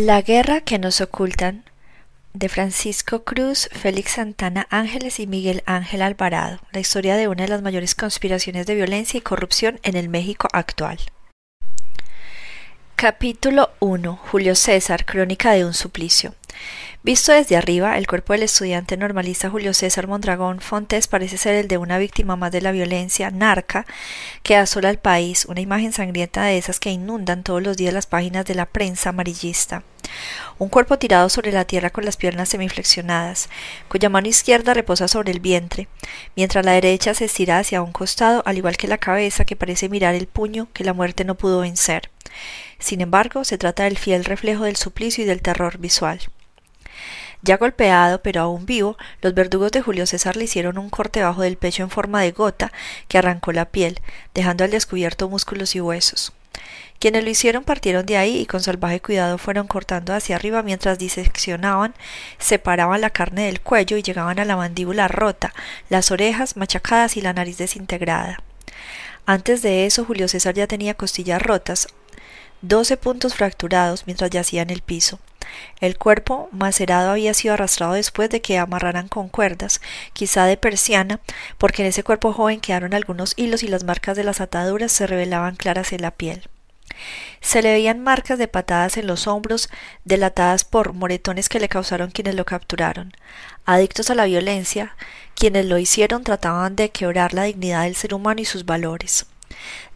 La guerra que nos ocultan de Francisco Cruz, Félix Santana Ángeles y Miguel Ángel Alvarado, la historia de una de las mayores conspiraciones de violencia y corrupción en el México actual. Capítulo 1. Julio César, crónica de un suplicio. Visto desde arriba, el cuerpo del estudiante normalista Julio César Mondragón Fontes parece ser el de una víctima más de la violencia narca que asola al país, una imagen sangrienta de esas que inundan todos los días las páginas de la prensa amarillista. Un cuerpo tirado sobre la tierra con las piernas semiflexionadas, cuya mano izquierda reposa sobre el vientre, mientras la derecha se estira hacia un costado, al igual que la cabeza que parece mirar el puño que la muerte no pudo vencer. Sin embargo, se trata del fiel reflejo del suplicio y del terror visual. Ya golpeado, pero aún vivo, los verdugos de Julio César le hicieron un corte bajo del pecho en forma de gota que arrancó la piel, dejando al descubierto músculos y huesos. Quienes lo hicieron partieron de ahí y con salvaje cuidado fueron cortando hacia arriba mientras diseccionaban, separaban la carne del cuello y llegaban a la mandíbula rota, las orejas machacadas y la nariz desintegrada. Antes de eso, Julio César ya tenía costillas rotas, doce puntos fracturados mientras yacía en el piso. El cuerpo macerado había sido arrastrado después de que amarraran con cuerdas, quizá de persiana, porque en ese cuerpo joven quedaron algunos hilos y las marcas de las ataduras se revelaban claras en la piel. Se le veían marcas de patadas en los hombros, delatadas por moretones que le causaron quienes lo capturaron. Adictos a la violencia, quienes lo hicieron trataban de quebrar la dignidad del ser humano y sus valores.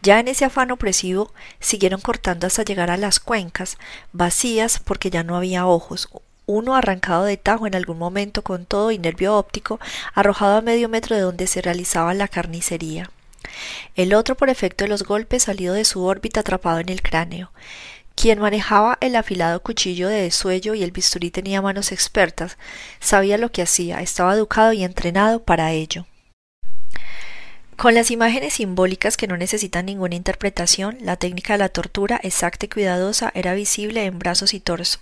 Ya en ese afán opresivo siguieron cortando hasta llegar a las cuencas, vacías porque ya no había ojos, uno arrancado de tajo en algún momento con todo y nervio óptico, arrojado a medio metro de donde se realizaba la carnicería. El otro por efecto de los golpes salido de su órbita atrapado en el cráneo. Quien manejaba el afilado cuchillo de desuello y el bisturí tenía manos expertas, sabía lo que hacía, estaba educado y entrenado para ello. Con las imágenes simbólicas que no necesitan ninguna interpretación, la técnica de la tortura exacta y cuidadosa era visible en brazos y torso.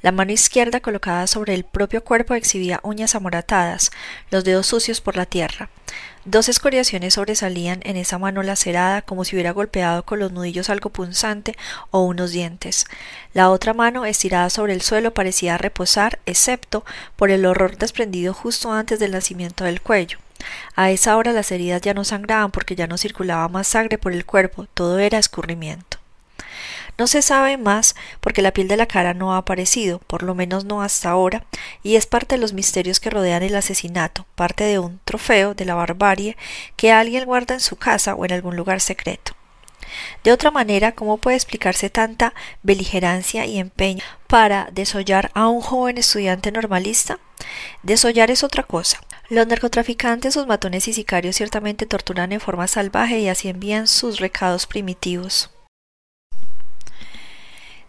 La mano izquierda colocada sobre el propio cuerpo exhibía uñas amoratadas, los dedos sucios por la tierra. Dos escoriaciones sobresalían en esa mano lacerada como si hubiera golpeado con los nudillos algo punzante o unos dientes. La otra mano, estirada sobre el suelo, parecía reposar, excepto por el horror desprendido justo antes del nacimiento del cuello. A esa hora las heridas ya no sangraban porque ya no circulaba más sangre por el cuerpo, todo era escurrimiento. No se sabe más porque la piel de la cara no ha aparecido, por lo menos no hasta ahora, y es parte de los misterios que rodean el asesinato, parte de un trofeo de la barbarie que alguien guarda en su casa o en algún lugar secreto. De otra manera, ¿cómo puede explicarse tanta beligerancia y empeño para desollar a un joven estudiante normalista? Desollar es otra cosa. Los narcotraficantes, sus matones y sicarios ciertamente torturan en forma salvaje y así envían sus recados primitivos.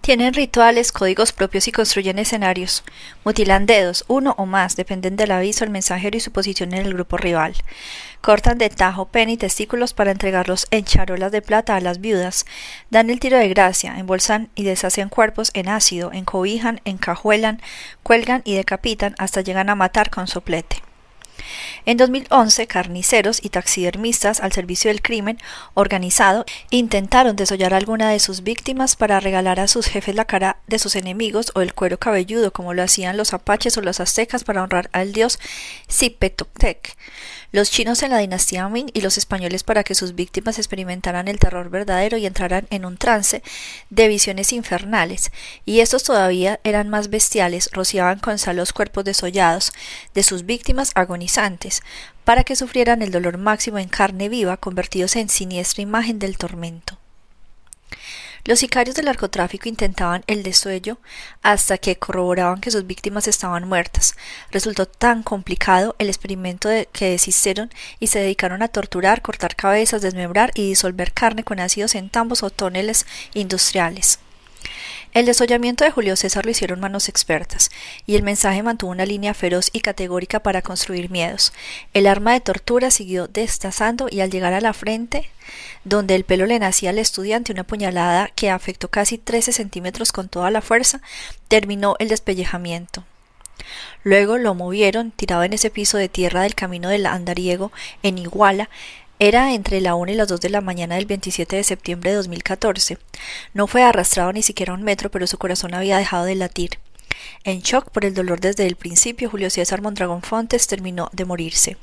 Tienen rituales, códigos propios y construyen escenarios. Mutilan dedos, uno o más, dependen del aviso, el mensajero y su posición en el grupo rival. Cortan de tajo, pene y testículos para entregarlos en charolas de plata a las viudas. Dan el tiro de gracia, embolsan y deshacen cuerpos en ácido, encobijan, encajuelan, cuelgan y decapitan hasta llegan a matar con soplete. En 2011, carniceros y taxidermistas al servicio del crimen organizado intentaron desollar a alguna de sus víctimas para regalar a sus jefes la cara de sus enemigos o el cuero cabelludo, como lo hacían los apaches o los aztecas para honrar al dios Zipetotec los chinos en la dinastía Ming y los españoles para que sus víctimas experimentaran el terror verdadero y entraran en un trance de visiones infernales, y estos todavía eran más bestiales, rociaban con sal los cuerpos desollados de sus víctimas para que sufrieran el dolor máximo en carne viva, convertidos en siniestra imagen del tormento. Los sicarios del narcotráfico intentaban el desuello hasta que corroboraban que sus víctimas estaban muertas. Resultó tan complicado el experimento que desistieron y se dedicaron a torturar, cortar cabezas, desmembrar y disolver carne con ácidos en tambos o tóneles industriales. El desollamiento de Julio César lo hicieron manos expertas, y el mensaje mantuvo una línea feroz y categórica para construir miedos. El arma de tortura siguió destazando y al llegar a la frente, donde el pelo le nacía al estudiante una puñalada que afectó casi 13 centímetros con toda la fuerza, terminó el despellejamiento. Luego lo movieron, tirado en ese piso de tierra del camino del andariego, en Iguala, Era entre la 1 y las 2 de la mañana del 27 de septiembre de 2014. No fue arrastrado ni siquiera un metro, pero su corazón había dejado de latir. En shock por el dolor desde el principio, Julio César Mondragón Fontes terminó de morirse.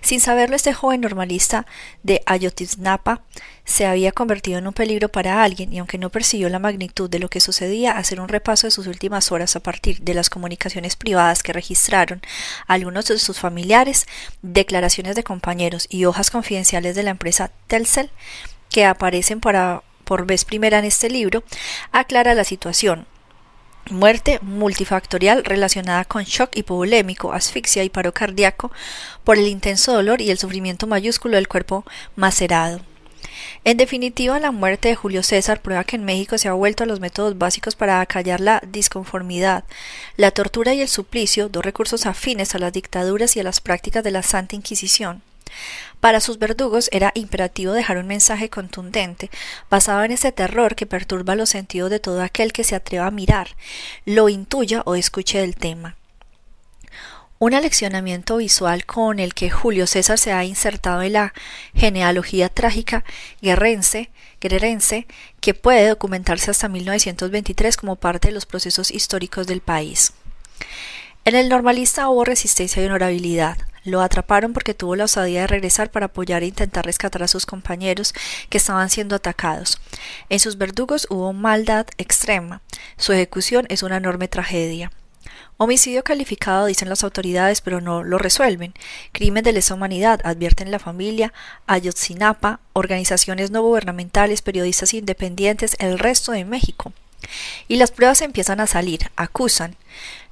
Sin saberlo, este joven normalista de Ayotzinapa se había convertido en un peligro para alguien y aunque no percibió la magnitud de lo que sucedía, hacer un repaso de sus últimas horas a partir de las comunicaciones privadas que registraron algunos de sus familiares, declaraciones de compañeros y hojas confidenciales de la empresa Telcel que aparecen para, por vez primera en este libro, aclara la situación, Muerte multifactorial relacionada con shock hipovolémico, asfixia y paro cardíaco por el intenso dolor y el sufrimiento mayúsculo del cuerpo macerado. En definitiva, la muerte de Julio César prueba que en México se ha vuelto a los métodos básicos para acallar la disconformidad, la tortura y el suplicio, dos recursos afines a las dictaduras y a las prácticas de la Santa Inquisición. Para sus verdugos era imperativo dejar un mensaje contundente, basado en ese terror que perturba los sentidos de todo aquel que se atreva a mirar, lo intuya o escuche el tema. Un aleccionamiento visual con el que Julio César se ha insertado en la genealogía trágica guerrense, guerrerense que puede documentarse hasta 1923 como parte de los procesos históricos del país. En el normalista hubo resistencia y honorabilidad. Lo atraparon porque tuvo la osadía de regresar para apoyar e intentar rescatar a sus compañeros que estaban siendo atacados. En sus verdugos hubo maldad extrema. Su ejecución es una enorme tragedia. Homicidio calificado, dicen las autoridades, pero no lo resuelven. Crimen de lesa humanidad, advierten la familia, Ayotzinapa, organizaciones no gubernamentales, periodistas independientes, el resto de México. Y las pruebas empiezan a salir, acusan.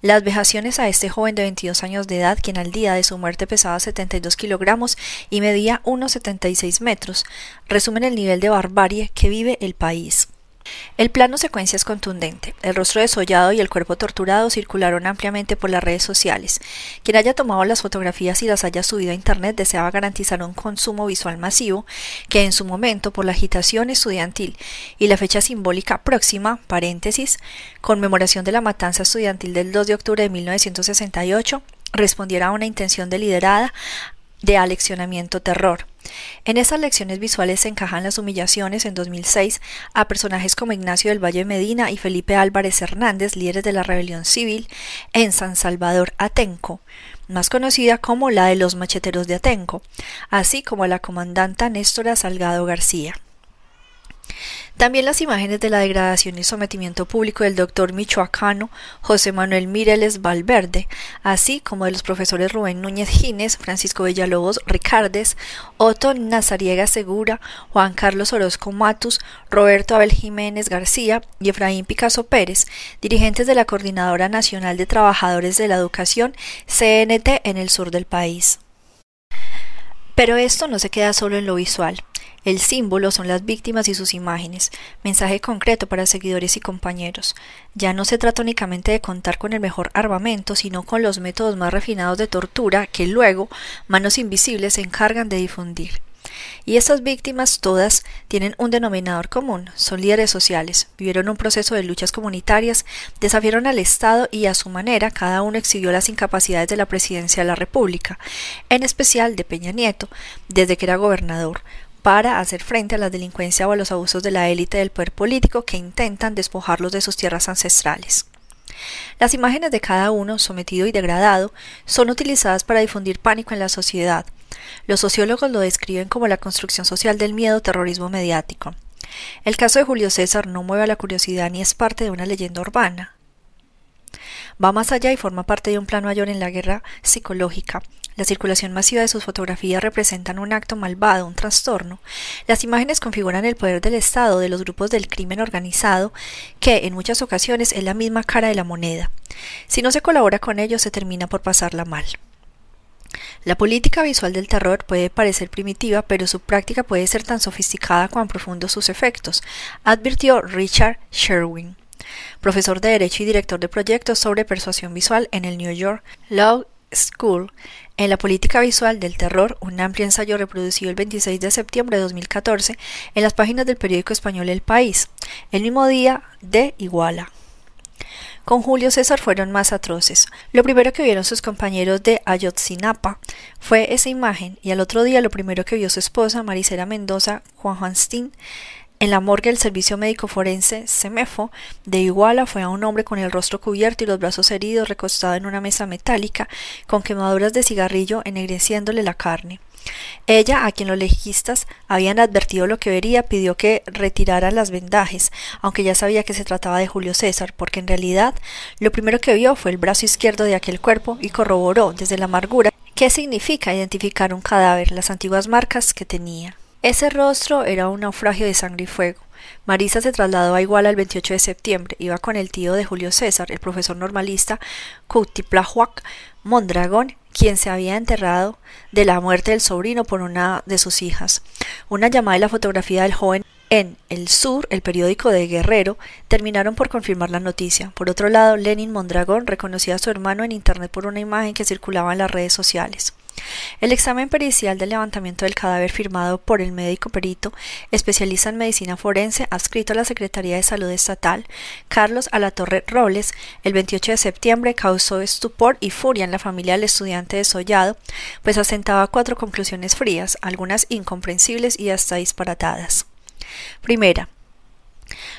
Las vejaciones a este joven de 22 años de edad, quien al día de su muerte pesaba 72 kilogramos y medía 1,76 metros, resumen el nivel de barbarie que vive el país. El plano secuencia es contundente. El rostro desollado y el cuerpo torturado circularon ampliamente por las redes sociales. Quien haya tomado las fotografías y las haya subido a Internet deseaba garantizar un consumo visual masivo que en su momento, por la agitación estudiantil y la fecha simbólica próxima, paréntesis, conmemoración de la matanza estudiantil del 2 de octubre de 1968, respondiera a una intención deliberada de aleccionamiento terror. En esas lecciones visuales se encajan las humillaciones en 2006 a personajes como Ignacio del Valle Medina y Felipe Álvarez Hernández, líderes de la rebelión civil en San Salvador Atenco, más conocida como la de los macheteros de Atenco, así como a la comandanta Néstora Salgado García. También las imágenes de la degradación y sometimiento público del doctor michoacano José Manuel Mireles Valverde, así como de los profesores Rubén Núñez Gines, Francisco Villalobos Ricardes, Otto Nazariega Segura, Juan Carlos Orozco Matus, Roberto Abel Jiménez García y Efraín Picasso Pérez, dirigentes de la Coordinadora Nacional de Trabajadores de la Educación, CNT, en el sur del país. Pero esto no se queda solo en lo visual. El símbolo son las víctimas y sus imágenes, mensaje concreto para seguidores y compañeros. Ya no se trata únicamente de contar con el mejor armamento, sino con los métodos más refinados de tortura que luego manos invisibles se encargan de difundir. Y estas víctimas todas tienen un denominador común, son líderes sociales, vivieron un proceso de luchas comunitarias, desafiaron al Estado y a su manera cada uno exhibió las incapacidades de la presidencia de la República, en especial de Peña Nieto, desde que era gobernador, para hacer frente a la delincuencia o a los abusos de la élite del poder político que intentan despojarlos de sus tierras ancestrales. Las imágenes de cada uno, sometido y degradado, son utilizadas para difundir pánico en la sociedad. Los sociólogos lo describen como la construcción social del miedo terrorismo mediático. El caso de Julio César no mueve a la curiosidad ni es parte de una leyenda urbana. Va más allá y forma parte de un plan mayor en la guerra psicológica, la circulación masiva de sus fotografías representan un acto malvado, un trastorno. Las imágenes configuran el poder del Estado, de los grupos del crimen organizado, que en muchas ocasiones es la misma cara de la moneda. Si no se colabora con ellos, se termina por pasarla mal. La política visual del terror puede parecer primitiva, pero su práctica puede ser tan sofisticada como profundos sus efectos, advirtió Richard Sherwin, profesor de Derecho y director de proyectos sobre persuasión visual en el New York Law School en la política visual del terror, un amplio ensayo reproducido el 26 de septiembre de 2014 en las páginas del periódico español El País, el mismo día de Iguala. con Julio César fueron más atroces. Lo primero que vieron sus compañeros de Ayotzinapa fue esa imagen y al otro día lo primero que vio su esposa, Marisela Mendoza Juan Juanstín, en la morgue del Servicio Médico Forense, SEMEFO, de Iguala fue a un hombre con el rostro cubierto y los brazos heridos recostado en una mesa metálica, con quemaduras de cigarrillo ennegreciéndole la carne. Ella, a quien los legistas habían advertido lo que vería, pidió que retiraran las vendajes, aunque ya sabía que se trataba de Julio César, porque en realidad lo primero que vio fue el brazo izquierdo de aquel cuerpo y corroboró desde la amargura qué significa identificar un cadáver, las antiguas marcas que tenía. Ese rostro era un naufragio de sangre y fuego. Marisa se trasladó a Iguala el 28 de septiembre. Iba con el tío de Julio César, el profesor normalista Cuutiplahuac Mondragón, quien se había enterrado de la muerte del sobrino por una de sus hijas. Una llamada y la fotografía del joven en El Sur, el periódico de Guerrero, terminaron por confirmar la noticia. Por otro lado, Lenin Mondragón reconocía a su hermano en Internet por una imagen que circulaba en las redes sociales. El examen pericial del levantamiento del cadáver firmado por el médico perito, especialista en medicina forense, adscrito a la Secretaría de Salud Estatal, Carlos Alatorre Robles, el 28 de septiembre causó estupor y furia en la familia del estudiante desollado, pues asentaba cuatro conclusiones frías, algunas incomprensibles y hasta disparatadas. Primera,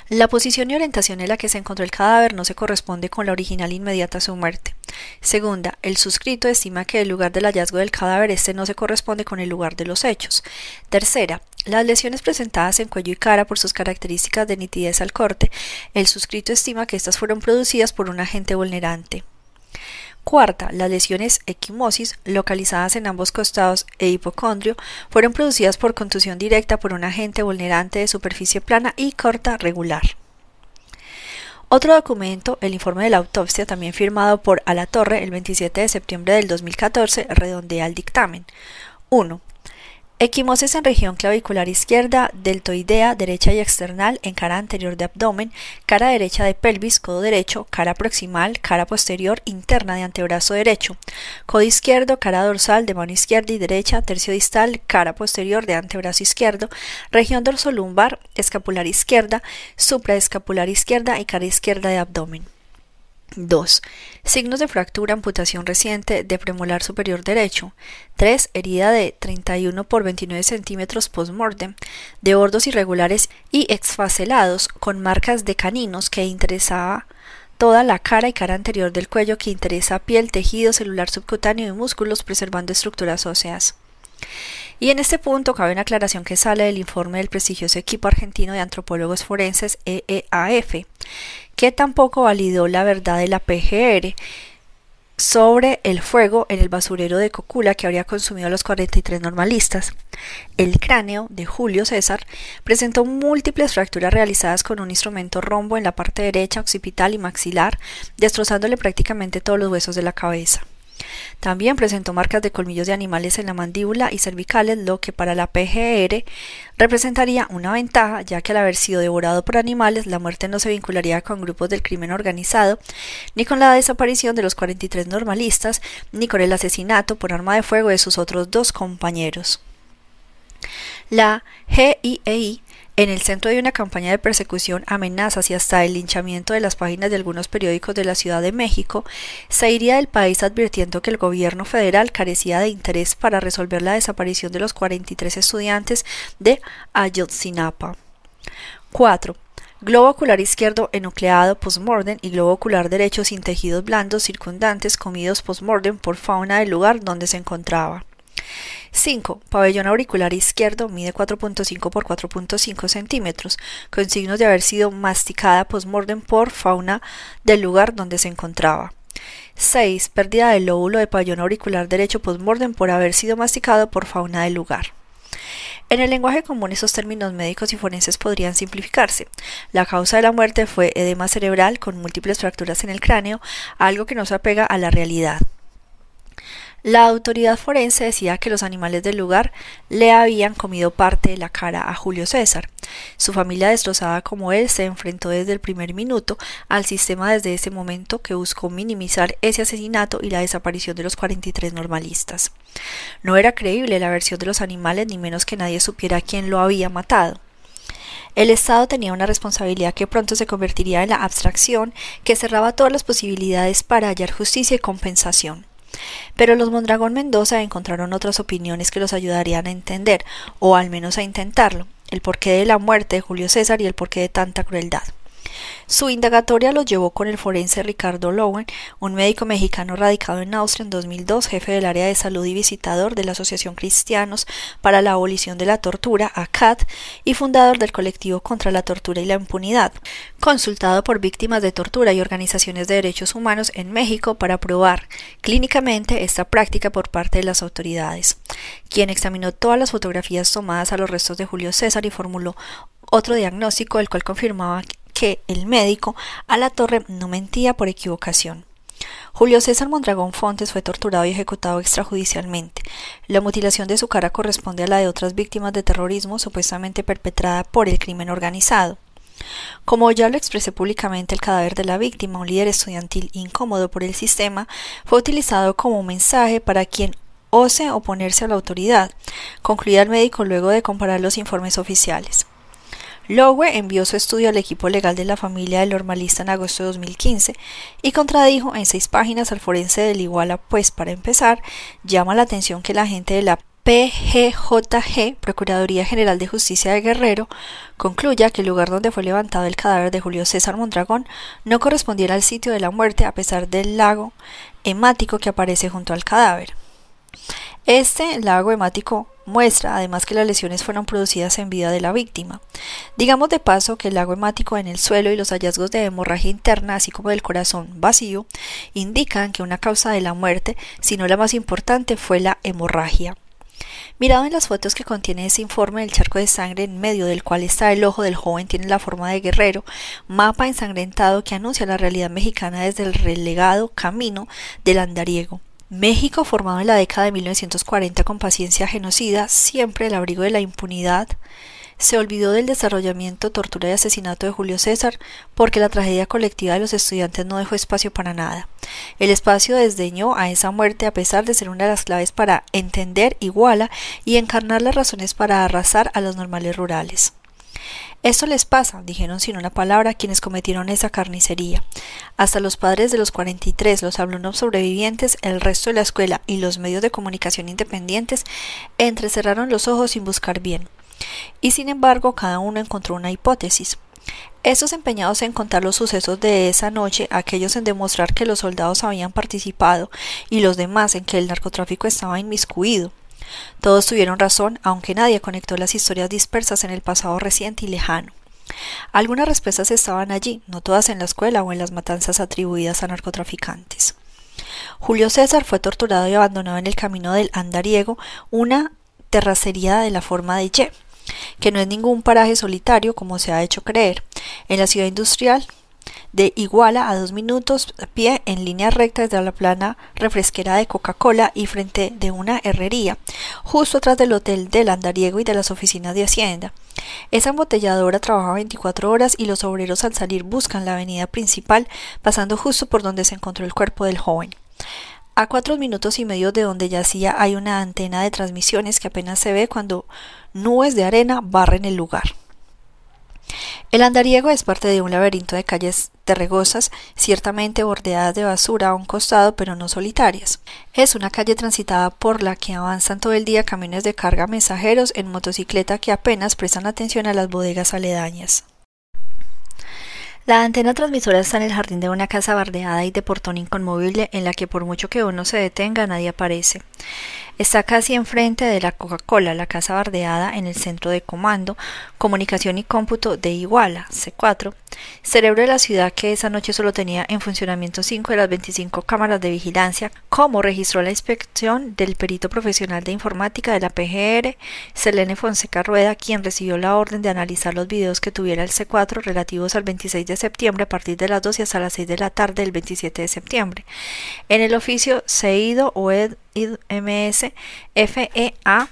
la posición y orientación en la que se encontró el cadáver no se corresponde con la original inmediata a su muerte. Segunda, el suscrito estima que el lugar del hallazgo del cadáver este no se corresponde con el lugar de los hechos. Tercera, las lesiones presentadas en cuello y cara por sus características de nitidez al corte, el suscrito estima que estas fueron producidas por un agente vulnerante. Cuarta, las lesiones equimosis, localizadas en ambos costados e hipocondrio, fueron producidas por contusión directa por un agente vulnerante de superficie plana y corta regular. Otro documento, el informe de la autopsia, también firmado por Alatorre el 27 de septiembre del 2014, redondea el dictamen. 1. Equimosis en región clavicular izquierda, deltoidea, derecha y external, en cara anterior de abdomen, cara derecha de pelvis, codo derecho, cara proximal, cara posterior, interna de antebrazo derecho, codo izquierdo, cara dorsal de mano izquierda y derecha, tercio distal, cara posterior de antebrazo izquierdo, región dorsolumbar, escapular izquierda, supraescapular izquierda y cara izquierda de abdomen. 2. Signos de fractura, amputación reciente de premolar superior derecho. 3. Herida de 31 por 29 centímetros postmortem, de bordos irregulares y exfaselados, con marcas de caninos que interesaba toda la cara y cara anterior del cuello que interesa piel, tejido celular subcutáneo y músculos, preservando estructuras óseas. Y en este punto cabe una aclaración que sale del informe del prestigioso equipo argentino de antropólogos forenses EEAF, que tampoco validó la verdad de la PGR sobre el fuego en el basurero de Cocula que habría consumido a los 43 normalistas. El cráneo de Julio César presentó múltiples fracturas realizadas con un instrumento rombo en la parte derecha, occipital y maxilar, destrozándole prácticamente todos los huesos de la cabeza. También presentó marcas de colmillos de animales en la mandíbula y cervicales, lo que para la PGR representaría una ventaja, ya que al haber sido devorado por animales, la muerte no se vincularía con grupos del crimen organizado, ni con la desaparición de los 43 normalistas, ni con el asesinato por arma de fuego de sus otros dos compañeros. La GIEI en el centro de una campaña de persecución, amenazas y hasta el linchamiento de las páginas de algunos periódicos de la Ciudad de México, se iría del país advirtiendo que el gobierno federal carecía de interés para resolver la desaparición de los 43 estudiantes de Ayotzinapa. 4. Globo ocular izquierdo enucleado postmortem y globo ocular derecho sin tejidos blandos circundantes comidos postmortem por fauna del lugar donde se encontraba. 5. Pabellón auricular izquierdo mide 4.5 por 4.5 centímetros, con signos de haber sido masticada postmortem por fauna del lugar donde se encontraba. 6. Pérdida del lóbulo de pabellón auricular derecho postmortem por haber sido masticado por fauna del lugar. En el lenguaje común esos términos médicos y forenses podrían simplificarse. La causa de la muerte fue edema cerebral con múltiples fracturas en el cráneo, algo que no se apega a la realidad. La autoridad forense decía que los animales del lugar le habían comido parte de la cara a Julio César. Su familia destrozada como él se enfrentó desde el primer minuto al sistema desde ese momento que buscó minimizar ese asesinato y la desaparición de los 43 normalistas. No era creíble la versión de los animales ni menos que nadie supiera quién lo había matado. El Estado tenía una responsabilidad que pronto se convertiría en la abstracción que cerraba todas las posibilidades para hallar justicia y compensación. Pero los Mondragón Mendoza encontraron otras opiniones que los ayudarían a entender, o al menos a intentarlo, el porqué de la muerte de Julio César y el porqué de tanta crueldad. Su indagatoria los llevó con el forense Ricardo Lowen, un médico mexicano radicado en Austria en 2002, jefe del área de salud y visitador de la Asociación Cristianos para la Abolición de la Tortura, ACAT, y fundador del colectivo contra la tortura y la impunidad, consultado por víctimas de tortura y organizaciones de derechos humanos en México para probar clínicamente esta práctica por parte de las autoridades, quien examinó todas las fotografías tomadas a los restos de Julio César y formuló otro diagnóstico, el cual confirmaba que el médico a la torre no mentía por equivocación. Julio César Mondragón Fontes fue torturado y ejecutado extrajudicialmente. La mutilación de su cara corresponde a la de otras víctimas de terrorismo supuestamente perpetrada por el crimen organizado. Como ya lo expresé públicamente, el cadáver de la víctima, un líder estudiantil incómodo por el sistema, fue utilizado como mensaje para quien ose oponerse a la autoridad, concluía el médico luego de comparar los informes oficiales. Lowe envió su estudio al equipo legal de la familia del normalista en agosto de 2015 y contradijo en seis páginas al forense del Iguala, pues para empezar, llama la atención que la gente de la PGJG, Procuraduría General de Justicia de Guerrero, concluya que el lugar donde fue levantado el cadáver de Julio César Mondragón no correspondiera al sitio de la muerte a pesar del lago hemático que aparece junto al cadáver. Este lago hemático muestra además que las lesiones fueron producidas en vida de la víctima. Digamos de paso que el lago hemático en el suelo y los hallazgos de hemorragia interna, así como del corazón vacío, indican que una causa de la muerte, si no la más importante, fue la hemorragia. Mirado en las fotos que contiene ese informe, el charco de sangre en medio del cual está el ojo del joven tiene la forma de guerrero, mapa ensangrentado que anuncia la realidad mexicana desde el relegado camino del andariego. México, formado en la década de 1940 con paciencia genocida, siempre el abrigo de la impunidad, se olvidó del desarrollamiento, tortura y asesinato de Julio César porque la tragedia colectiva de los estudiantes no dejó espacio para nada. El espacio desdeñó a esa muerte a pesar de ser una de las claves para entender Iguala y encarnar las razones para arrasar a los normales rurales. Esto les pasa, dijeron sin una palabra quienes cometieron esa carnicería. Hasta los padres de los 43, los alumnos sobrevivientes, el resto de la escuela y los medios de comunicación independientes entrecerraron los ojos sin buscar bien. Y sin embargo, cada uno encontró una hipótesis. Estos empeñados en contar los sucesos de esa noche, aquellos en demostrar que los soldados habían participado y los demás en que el narcotráfico estaba inmiscuido. Todos tuvieron razón, aunque nadie conectó las historias dispersas en el pasado reciente y lejano. Algunas respuestas estaban allí, no todas en la escuela o en las matanzas atribuidas a narcotraficantes. Julio César fue torturado y abandonado en el camino del Andariego, una terracería de la forma de Y, que no es ningún paraje solitario como se ha hecho creer. En la ciudad industrial de Iguala a dos minutos pie en línea recta desde la plana refresquera de Coca-Cola y frente de una herrería, justo atrás del hotel del Andariego y de las oficinas de Hacienda. Esa embotelladora trabaja 24 horas y los obreros al salir buscan la avenida principal, pasando justo por donde se encontró el cuerpo del joven. A cuatro minutos y medio de donde yacía hay una antena de transmisiones que apenas se ve cuando nubes de arena barren el lugar. El andariego es parte de un laberinto de calles terregosas, ciertamente bordeadas de basura a un costado, pero no solitarias. Es una calle transitada por la que avanzan todo el día camiones de carga mensajeros en motocicleta que apenas prestan atención a las bodegas aledañas. La antena transmisora está en el jardín de una casa bardeada y de portón inconmovible en la que por mucho que uno se detenga nadie aparece. Está casi enfrente de la Coca-Cola, la casa bardeada en el centro de comando, comunicación y cómputo de Iguala, C4, cerebro de la ciudad que esa noche solo tenía en funcionamiento 5 de las 25 cámaras de vigilancia, como registró la inspección del perito profesional de informática de la PGR, Selene Fonseca Rueda, quien recibió la orden de analizar los videos que tuviera el C4 relativos al 26 de septiembre a partir de las 2 y hasta las 6 de la tarde del 27 de septiembre. En el oficio CEIDO o MS FEA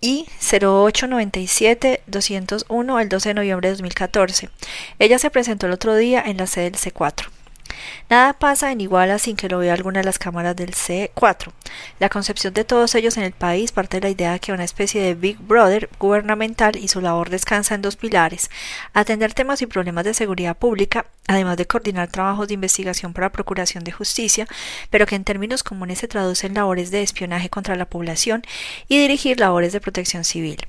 y 0897-201 el 12 de noviembre de 2014. Ella se presentó el otro día en la sede del C4. Nada pasa en Iguala sin que lo vea alguna de las cámaras del C4. La concepción de todos ellos en el país parte de la idea de que una especie de Big Brother gubernamental y su labor descansa en dos pilares, atender temas y problemas de seguridad pública, además de coordinar trabajos de investigación para procuración de justicia, pero que en términos comunes se traduce en labores de espionaje contra la población y dirigir labores de protección civil.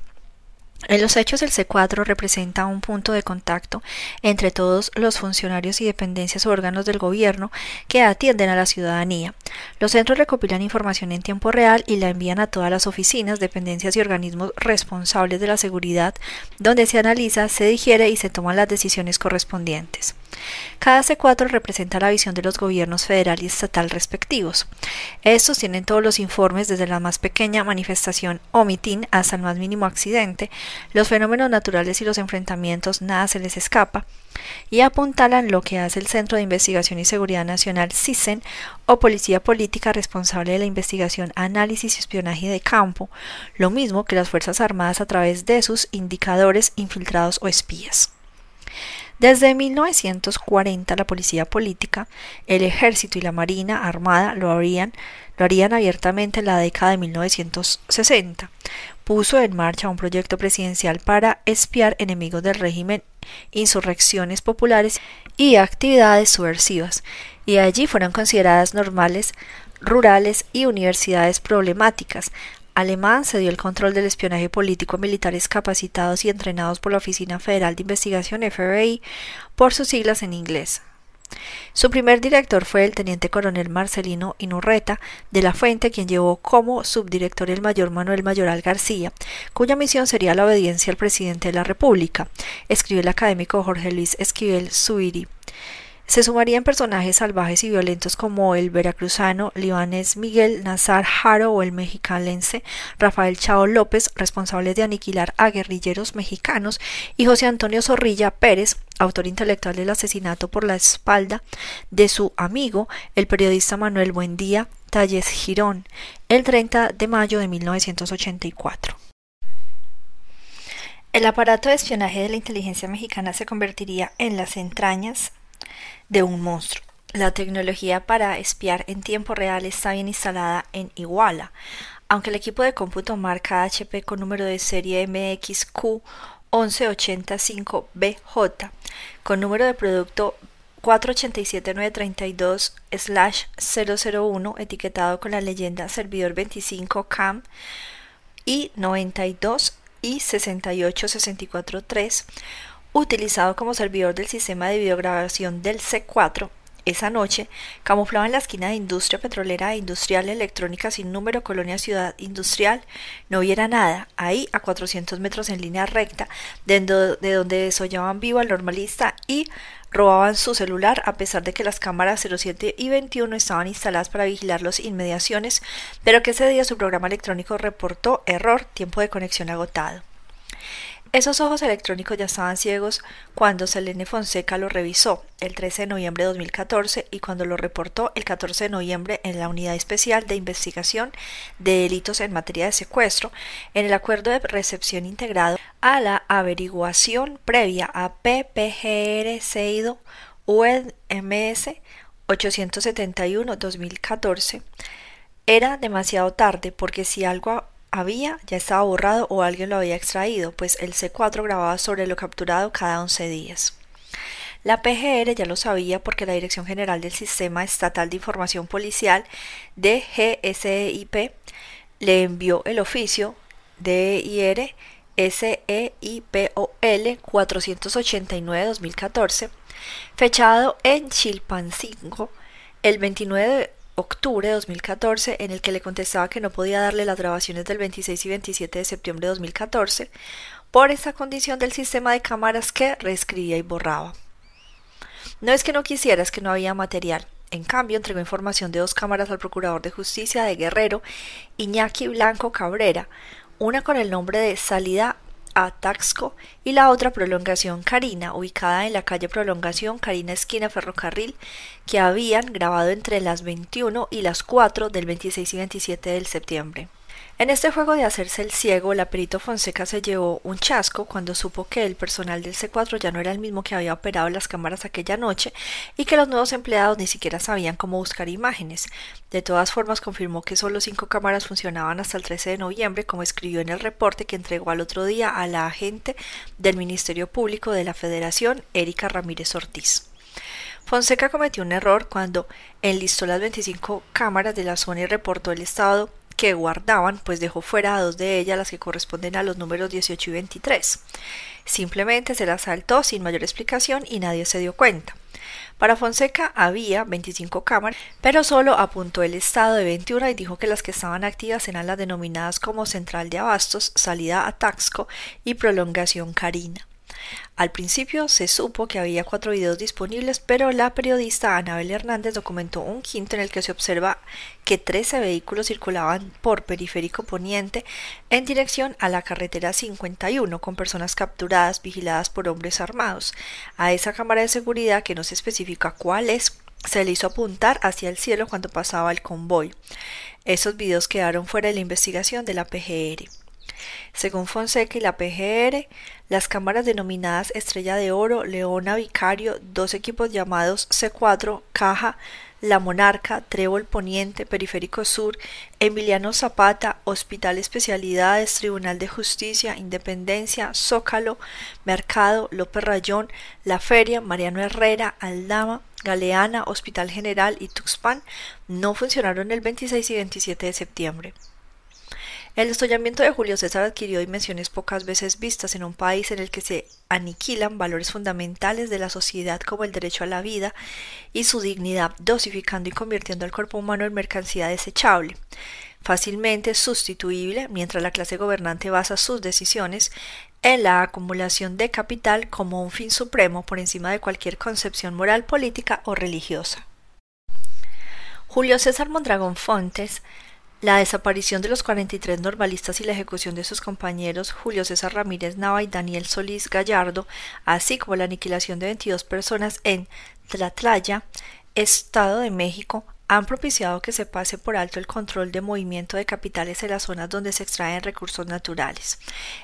En los hechos, el C4 representa un punto de contacto entre todos los funcionarios y dependencias o órganos del gobierno que atienden a la ciudadanía. Los centros recopilan información en tiempo real y la envían a todas las oficinas, dependencias y organismos responsables de la seguridad, donde se analiza, se digiere y se toman las decisiones correspondientes. Cada C4 representa la visión de los gobiernos federal y estatal respectivos. Estos tienen todos los informes desde la más pequeña manifestación o mitin hasta el más mínimo accidente, los fenómenos naturales y los enfrentamientos nada se les escapa, y apuntalan lo que hace el Centro de Investigación y Seguridad Nacional CISEN o Policía Política responsable de la investigación, análisis y espionaje de campo, lo mismo que las Fuerzas Armadas a través de sus indicadores infiltrados o espías. Desde 1940 la policía política, el ejército y la marina armada lo harían, lo harían abiertamente en la década de 1960. Puso en marcha un proyecto presidencial para espiar enemigos del régimen, insurrecciones populares y actividades subversivas, y allí fueron consideradas normales rurales y universidades problemáticas, alemán se dio el control del espionaje político a militares capacitados y entrenados por la Oficina Federal de Investigación FBI por sus siglas en inglés. Su primer director fue el teniente coronel Marcelino Inurreta de la Fuente, quien llevó como subdirector el mayor Manuel Mayoral García, cuya misión sería la obediencia al presidente de la República, escribió el académico Jorge Luis Esquivel Suiri. Se sumarían personajes salvajes y violentos como el veracruzano libanés Miguel Nazar Jaro o el mexicalense Rafael Chao López, responsables de aniquilar a guerrilleros mexicanos, y José Antonio Zorrilla Pérez, autor intelectual del asesinato por la espalda de su amigo, el periodista Manuel Buendía Talles Girón, el 30 de mayo de 1984. El aparato de espionaje de la inteligencia mexicana se convertiría en las entrañas de un monstruo. La tecnología para espiar en tiempo real está bien instalada en Iguala, aunque el equipo de cómputo marca HP con número de serie MXQ 1185BJ con número de producto 487932-001 etiquetado con la leyenda servidor 25 CAM y 92 y 68643 utilizado como servidor del sistema de videograbación del C4, esa noche, camuflado en la esquina de Industria Petrolera e Industrial Electrónica sin número Colonia Ciudad Industrial, no hubiera nada, ahí a 400 metros en línea recta, de, donde desollaban vivo al normalista y robaban su celular a pesar de que las cámaras 07 y 21 estaban instaladas para vigilar las inmediaciones, pero que ese día su programa electrónico reportó error, tiempo de conexión agotado. Esos ojos electrónicos ya estaban ciegos cuando Selene Fonseca lo revisó el 13 de noviembre de 2014 y cuando lo reportó el 14 de noviembre en la Unidad Especial de Investigación de Delitos en Materia de Secuestro en el Acuerdo de Recepción Integrado a la averiguación previa a PPGR UMS 871-2014 era demasiado tarde porque si algo había ya estaba borrado o alguien lo había extraído, pues el C4 grababa sobre lo capturado cada 11 días. La PGR ya lo sabía porque la Dirección General del Sistema Estatal de Información Policial de GSIP le envió el oficio DIR SEIPOL 489-2014, fechado en Chilpancingo el 29 de octubre de 2014 en el que le contestaba que no podía darle las grabaciones del 26 y 27 de septiembre de 2014 por esa condición del sistema de cámaras que reescribía y borraba. No es que no quisiera, es que no había material. En cambio, entregó información de dos cámaras al Procurador de Justicia de Guerrero, Iñaki Blanco Cabrera, una con el nombre de Salida a Taxco y la otra prolongación Carina, ubicada en la calle Prolongación Carina esquina Ferrocarril, que habían grabado entre las 21 y las 4 del 26 y 27 de septiembre. En este juego de hacerse el ciego, la perito Fonseca se llevó un chasco cuando supo que el personal del C4 ya no era el mismo que había operado las cámaras aquella noche y que los nuevos empleados ni siquiera sabían cómo buscar imágenes. De todas formas, confirmó que solo cinco cámaras funcionaban hasta el 13 de noviembre, como escribió en el reporte que entregó al otro día a la agente del Ministerio Público de la Federación, Erika Ramírez Ortiz. Fonseca cometió un error cuando enlistó las 25 cámaras de la zona y reportó el estado que guardaban, pues dejó fuera a dos de ellas las que corresponden a los números 18 y 23. Simplemente se las saltó sin mayor explicación y nadie se dio cuenta. Para Fonseca había 25 cámaras, pero solo apuntó el estado de 21 y dijo que las que estaban activas eran las denominadas como Central de Abastos, Salida a Taxco y Prolongación Carina. Al principio se supo que había cuatro videos disponibles, pero la periodista Anabel Hernández documentó un quinto en el que se observa que 13 vehículos circulaban por periférico poniente en dirección a la carretera 51 con personas capturadas vigiladas por hombres armados. A esa cámara de seguridad que no se especifica cuál es, se le hizo apuntar hacia el cielo cuando pasaba el convoy. Esos videos quedaron fuera de la investigación de la PGR. Según Fonseca y la PGR, las cámaras denominadas Estrella de Oro, Leona Vicario, dos equipos llamados C4, Caja, La Monarca, Trébol Poniente, Periférico Sur, Emiliano Zapata, Hospital Especialidades, Tribunal de Justicia, Independencia, Zócalo, Mercado, López Rayón, La Feria, Mariano Herrera, Aldama, Galeana, Hospital General y Tuxpan no funcionaron el 26 y 27 de septiembre. El estudiamiento de Julio César adquirió dimensiones pocas veces vistas en un país en el que se aniquilan valores fundamentales de la sociedad como el derecho a la vida y su dignidad, dosificando y convirtiendo al cuerpo humano en mercancía desechable fácilmente sustituible mientras la clase gobernante basa sus decisiones en la acumulación de capital como un fin supremo por encima de cualquier concepción moral, política o religiosa. Julio César Mondragón Fontes la desaparición de los 43 normalistas y la ejecución de sus compañeros Julio César Ramírez Nava y Daniel Solís Gallardo, así como la aniquilación de 22 personas en Tlatlaya, Estado de México, han propiciado que se pase por alto el control de movimiento de capitales en las zonas donde se extraen recursos naturales.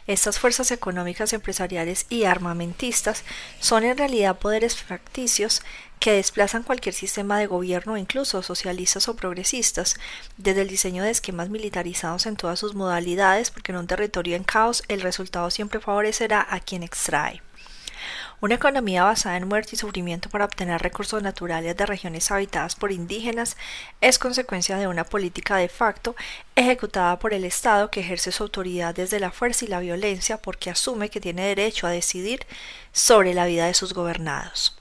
Estas fuerzas económicas, empresariales y armamentistas son en realidad poderes facticios que desplazan cualquier sistema de gobierno, incluso socialistas o progresistas, desde el diseño de esquemas militarizados en todas sus modalidades, porque en un territorio en caos el resultado siempre favorecerá a quien extrae. Una economía basada en muerte y sufrimiento para obtener recursos naturales de regiones habitadas por indígenas es consecuencia de una política de facto ejecutada por el Estado que ejerce su autoridad desde la fuerza y la violencia porque asume que tiene derecho a decidir sobre la vida de sus gobernados.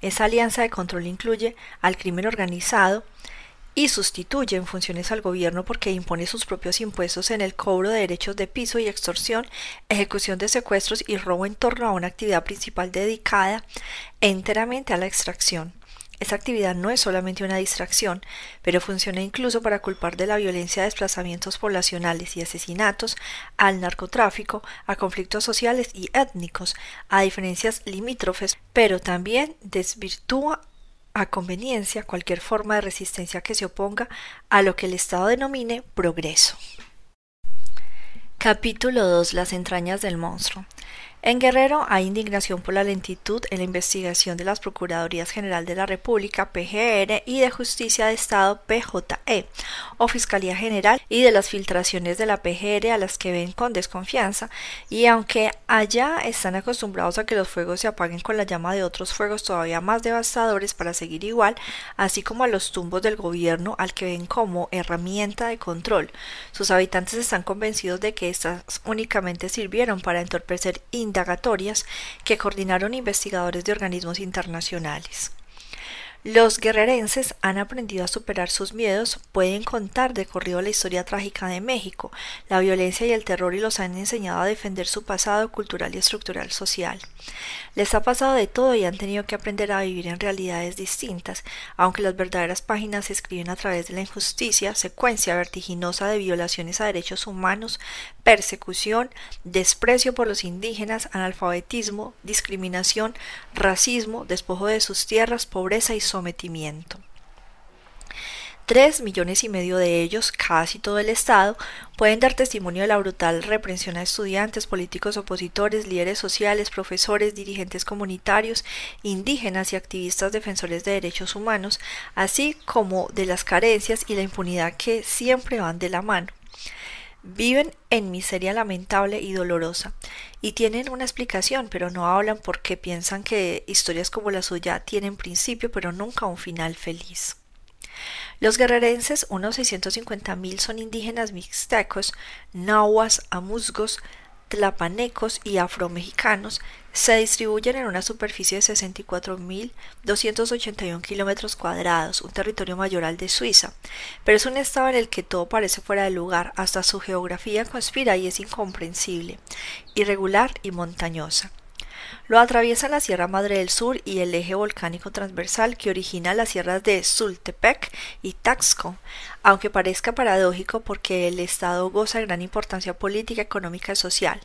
Esa alianza de control incluye al crimen organizado, y sustituye en funciones al gobierno porque impone sus propios impuestos en el cobro de derechos de piso y extorsión, ejecución de secuestros y robo en torno a una actividad principal dedicada enteramente a la extracción. Esa actividad no es solamente una distracción, pero funciona incluso para culpar de la violencia de desplazamientos poblacionales y asesinatos, al narcotráfico, a conflictos sociales y étnicos, a diferencias limítrofes, pero también desvirtúa a conveniencia cualquier forma de resistencia que se oponga a lo que el Estado denomine progreso. Capítulo 2. Las entrañas del monstruo. En Guerrero hay indignación por la lentitud en la investigación de las Procuradurías General de la República, PGR, y de Justicia de Estado, PJE, o Fiscalía General, y de las filtraciones de la PGR a las que ven con desconfianza, y aunque allá están acostumbrados a que los fuegos se apaguen con la llama de otros fuegos todavía más devastadores para seguir igual, así como a los tumbos del gobierno al que ven como herramienta de control, sus habitantes están convencidos de que estas únicamente sirvieron para entorpecer indagatorias que coordinaron investigadores de organismos internacionales. Los guerrerenses han aprendido a superar sus miedos, pueden contar de corrido la historia trágica de México, la violencia y el terror y los han enseñado a defender su pasado cultural y estructural social. Les ha pasado de todo y han tenido que aprender a vivir en realidades distintas, aunque las verdaderas páginas se escriben a través de la injusticia, secuencia vertiginosa de violaciones a derechos humanos, persecución, desprecio por los indígenas, analfabetismo, discriminación, racismo, despojo de sus tierras, pobreza y sometimiento. Tres millones y medio de ellos, casi todo el Estado, pueden dar testimonio de la brutal represión a estudiantes, políticos opositores, líderes sociales, profesores, dirigentes comunitarios, indígenas y activistas defensores de derechos humanos, así como de las carencias y la impunidad que siempre van de la mano. Viven en miseria lamentable y dolorosa, y tienen una explicación, pero no hablan porque piensan que historias como la suya tienen principio, pero nunca un final feliz. Los guerrerenses, unos 650.000, son indígenas mixtecos, nahuas, amuzgos, tlapanecos y afromexicanos, se distribuyen en una superficie de 64.281 kilómetros cuadrados, un territorio mayor al de Suiza, pero es un estado en el que todo parece fuera de lugar, hasta su geografía conspira y es incomprensible, irregular y montañosa. Lo atraviesan la Sierra Madre del Sur y el eje volcánico transversal que origina las sierras de Sultepec y Taxco, aunque parezca paradójico porque el estado goza de gran importancia política, económica y social.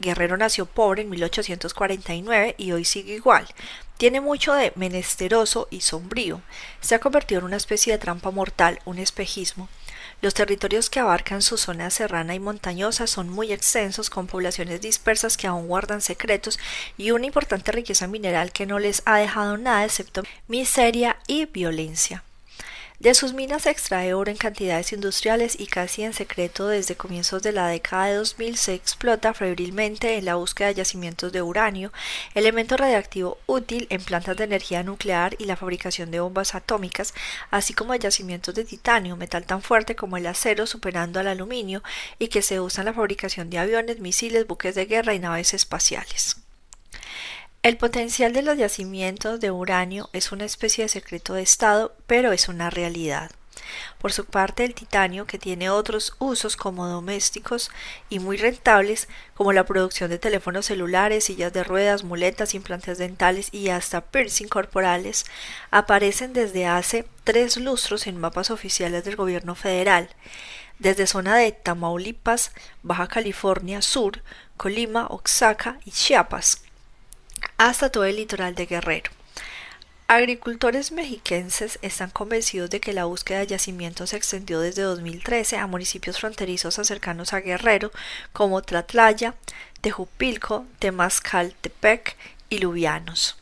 Guerrero nació pobre en 1849 y hoy sigue igual. Tiene mucho de menesteroso y sombrío. Se ha convertido en una especie de trampa mortal, un espejismo. Los territorios que abarcan su zona serrana y montañosa son muy extensos, con poblaciones dispersas que aún guardan secretos y una importante riqueza mineral que no les ha dejado nada excepto miseria y violencia. De sus minas se extrae oro en cantidades industriales y casi en secreto desde comienzos de la década de 2000 se explota febrilmente en la búsqueda de yacimientos de uranio, elemento radiactivo útil en plantas de energía nuclear y la fabricación de bombas atómicas, así como de yacimientos de titanio, metal tan fuerte como el acero superando al aluminio y que se usa en la fabricación de aviones, misiles, buques de guerra y naves espaciales. El potencial de los yacimientos de uranio es una especie de secreto de Estado, pero es una realidad. Por su parte, el titanio, que tiene otros usos como domésticos y muy rentables, como la producción de teléfonos celulares, sillas de ruedas, muletas, implantes dentales y hasta piercing corporales, aparecen desde hace tres lustros en mapas oficiales del gobierno federal, desde zona de Tamaulipas, Baja California Sur, Colima, Oaxaca y Chiapas hasta todo el litoral de Guerrero. Agricultores mexiquenses están convencidos de que la búsqueda de yacimientos se extendió desde 2013 a municipios fronterizos cercanos a Guerrero como Tlatlaya, Tejupilco, Temascaltepec y Lubianos.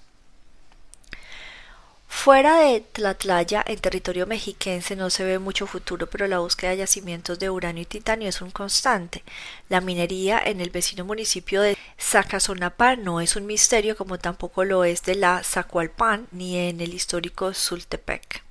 Fuera de Tlatlaya, en territorio mexiquense, no se ve mucho futuro, pero la búsqueda de yacimientos de uranio y titanio es un constante. La minería en el vecino municipio de Zacazonapa no es un misterio, como tampoco lo es de la Zacualpan ni en el histórico Sultepec.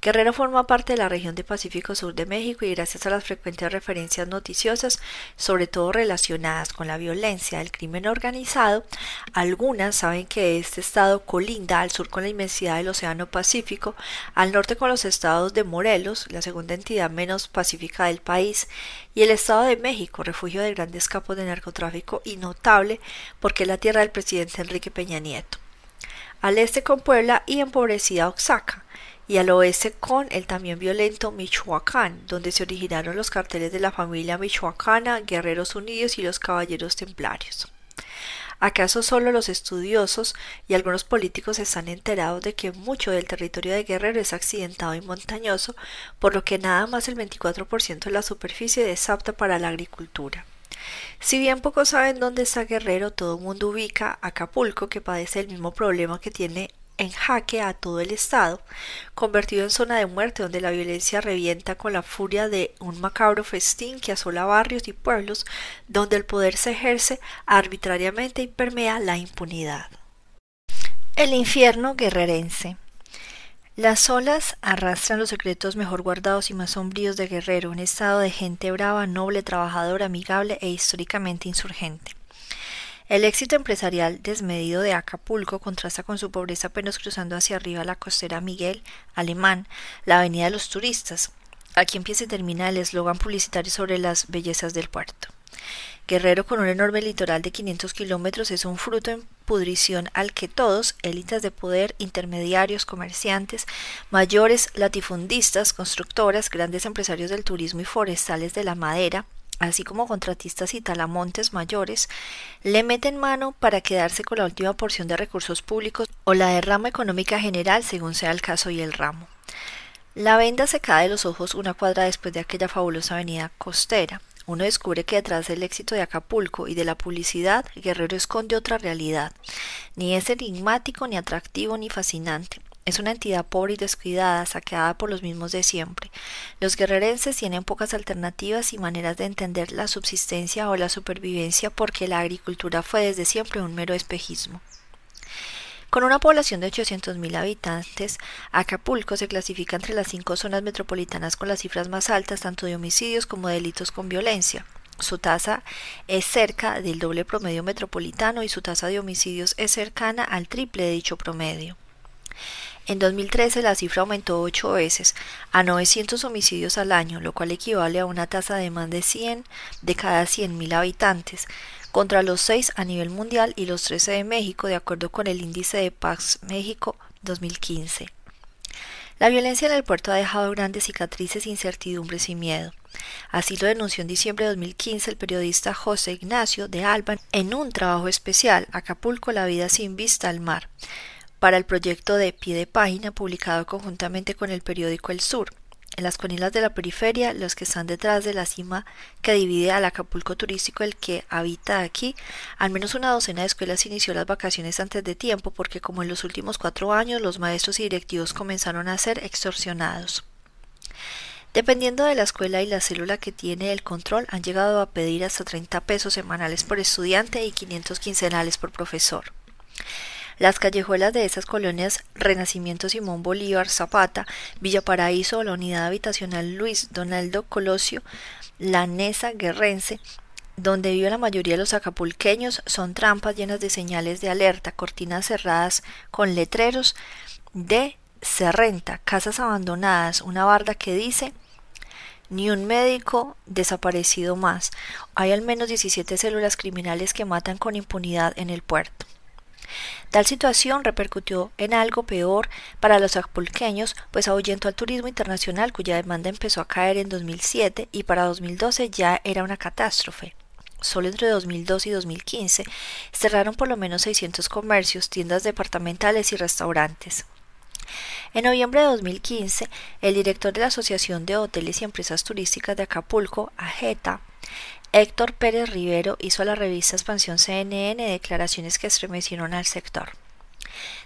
Guerrero forma parte de la región de Pacífico Sur de México y gracias a las frecuentes referencias noticiosas, sobre todo relacionadas con la violencia, el crimen organizado, algunas saben que este estado colinda al sur con la inmensidad del Océano Pacífico, al norte con los estados de Morelos, la segunda entidad menos pacífica del país, y el estado de México, refugio de grandes capos de narcotráfico y notable porque es la tierra del presidente Enrique Peña Nieto. Al este con Puebla y empobrecida Oaxaca, y al oeste con el también violento Michoacán, donde se originaron los carteles de la familia michoacana, Guerreros Unidos y los Caballeros Templarios. ¿Acaso solo los estudiosos y algunos políticos están enterados de que mucho del territorio de Guerrero es accidentado y montañoso, por lo que nada más el 24% de la superficie es apta para la agricultura? Si bien pocos saben dónde está Guerrero, todo el mundo ubica Acapulco, que padece el mismo problema que tiene en jaque a todo el Estado, convertido en zona de muerte donde la violencia revienta con la furia de un macabro festín que asola barrios y pueblos donde el poder se ejerce arbitrariamente y permea la impunidad. El infierno guerrerense. Las olas arrastran los secretos mejor guardados y más sombríos de Guerrero, un estado de gente brava, noble, trabajadora, amigable e históricamente insurgente. El éxito empresarial desmedido de Acapulco contrasta con su pobreza apenas cruzando hacia arriba la costera Miguel, Alemán, la avenida de los turistas. Aquí empieza y termina el eslogan publicitario sobre las bellezas del puerto. Guerrero, con un enorme litoral de 500 kilómetros, es un fruto en pudrición al que todos, élites de poder, intermediarios, comerciantes, mayores, latifundistas, constructoras, grandes empresarios del turismo y forestales de la madera, así como contratistas y talamontes mayores, le meten mano para quedarse con la última porción de recursos públicos o la derrama económica general según sea el caso y el ramo. La venda se cae de los ojos una cuadra después de aquella fabulosa avenida costera. Uno descubre que detrás del éxito de Acapulco y de la publicidad, Guerrero esconde otra realidad. Ni es enigmático, ni atractivo, ni fascinante. Es una entidad pobre y descuidada, saqueada por los mismos de siempre. Los guerrerenses tienen pocas alternativas y maneras de entender la subsistencia o la supervivencia porque la agricultura fue desde siempre un mero espejismo. Con una población de 800.000 habitantes, Acapulco se clasifica entre las cinco zonas metropolitanas con las cifras más altas tanto de homicidios como de delitos con violencia. Su tasa es cerca del doble promedio metropolitano y su tasa de homicidios es cercana al triple de dicho promedio. En 2013 la cifra aumentó ocho veces a 900 homicidios al año, lo cual equivale a una tasa de más de 100 de cada 100.000 habitantes, contra los seis a nivel mundial y los 13 de México, de acuerdo con el índice de Paz México 2015. La violencia en el puerto ha dejado grandes cicatrices, incertidumbres y miedo. Así lo denunció en diciembre de 2015 el periodista José Ignacio de Alba en un trabajo especial, Acapulco, la vida sin vista al mar, para el proyecto de pie de página publicado conjuntamente con el periódico El Sur. En las colinas de la periferia, los que están detrás de la cima que divide al Acapulco turístico, el que habita aquí, al menos una docena de escuelas inició las vacaciones antes de tiempo porque como en los últimos cuatro años los maestros y directivos comenzaron a ser extorsionados. Dependiendo de la escuela y la célula que tiene el control, han llegado a pedir hasta 30 pesos semanales por estudiante y 500 quincenales por profesor. Las callejuelas de esas colonias Renacimiento Simón Bolívar, Zapata, Villa Paraíso la unidad habitacional Luis Donaldo Colosio, la Nesa Guerrense, donde vive la mayoría de los acapulqueños, son trampas llenas de señales de alerta, cortinas cerradas con letreros de se renta, casas abandonadas, una barda que dice ni un médico desaparecido más. Hay al menos 17 células criminales que matan con impunidad en el puerto. Tal situación repercutió en algo peor para los acapulqueños, pues ahuyentó al turismo internacional cuya demanda empezó a caer en 2007 y para 2012 ya era una catástrofe. Solo entre 2002 y 2015 cerraron por lo menos 600 comercios, tiendas departamentales y restaurantes. En noviembre de 2015, el director de la Asociación de Hoteles y Empresas Turísticas de Acapulco, AJETA, Héctor Pérez Rivero hizo a la revista Expansión CNN declaraciones que estremecieron al sector.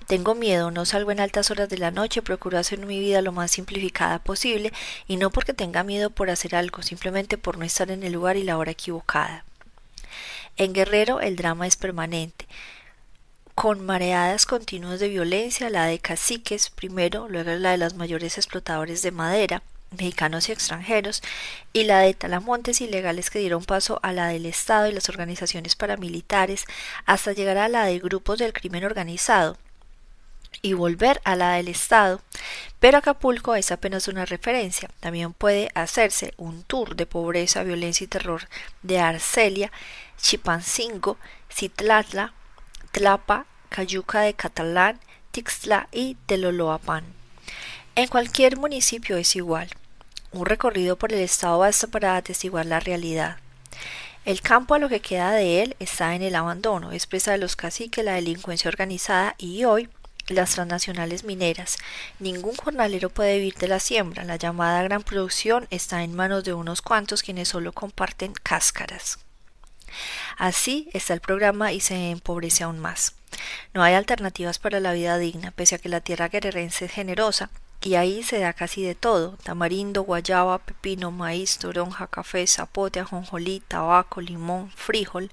Tengo miedo, no salgo en altas horas de la noche, procuro hacer mi vida lo más simplificada posible y no porque tenga miedo por hacer algo, simplemente por no estar en el lugar y la hora equivocada. En Guerrero el drama es permanente, con mareadas continuas de violencia, la de caciques primero, luego la de los mayores explotadores de madera, mexicanos y extranjeros, y la de talamontes ilegales que dieron paso a la del Estado y las organizaciones paramilitares, hasta llegar a la de grupos del crimen organizado, y volver a la del Estado. Pero Acapulco es apenas una referencia. También puede hacerse un tour de pobreza, violencia y terror de Arcelia, Chipancingo, Citlatla, Tlapa, Cayuca de Catalán, Tixla y Teloloapan. En cualquier municipio es igual. Un recorrido por el estado basta para atestiguar la realidad. El campo a lo que queda de él está en el abandono, es presa de los caciques, la delincuencia organizada y hoy las transnacionales mineras. Ningún jornalero puede vivir de la siembra. La llamada gran producción está en manos de unos cuantos quienes solo comparten cáscaras. Así está el programa y se empobrece aún más. No hay alternativas para la vida digna, pese a que la tierra guerrerense es generosa, y ahí se da casi de todo, tamarindo, guayaba, pepino, maíz, toronja, café, zapote, ajonjolí, tabaco, limón, frijol,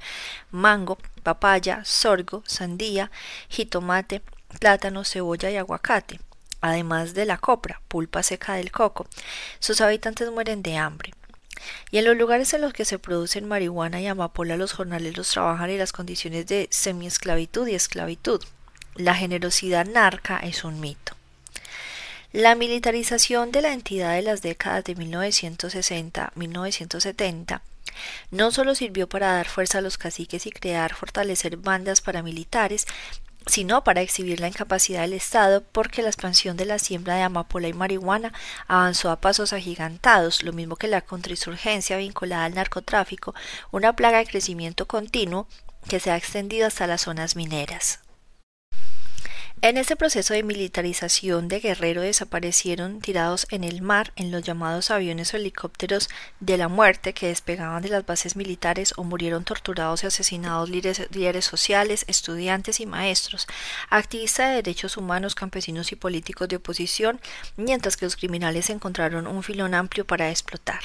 mango, papaya, sorgo, sandía, jitomate, plátano, cebolla y aguacate, además de la copra, pulpa seca del coco. Sus habitantes mueren de hambre. Y en los lugares en los que se producen marihuana y amapola los jornaleros trabajan en las condiciones de semiesclavitud y esclavitud. La generosidad narca es un mito. La militarización de la entidad de las décadas de 1960-1970 no solo sirvió para dar fuerza a los caciques y crear fortalecer bandas paramilitares, sino para exhibir la incapacidad del Estado porque la expansión de la siembra de amapola y marihuana avanzó a pasos agigantados, lo mismo que la contrainsurgencia vinculada al narcotráfico, una plaga de crecimiento continuo que se ha extendido hasta las zonas mineras. En ese proceso de militarización de Guerrero desaparecieron tirados en el mar en los llamados aviones o helicópteros de la muerte que despegaban de las bases militares o murieron torturados y asesinados líderes, sociales, estudiantes y maestros, activistas de derechos humanos, campesinos y políticos de oposición, mientras que los criminales encontraron un filón amplio para explotar.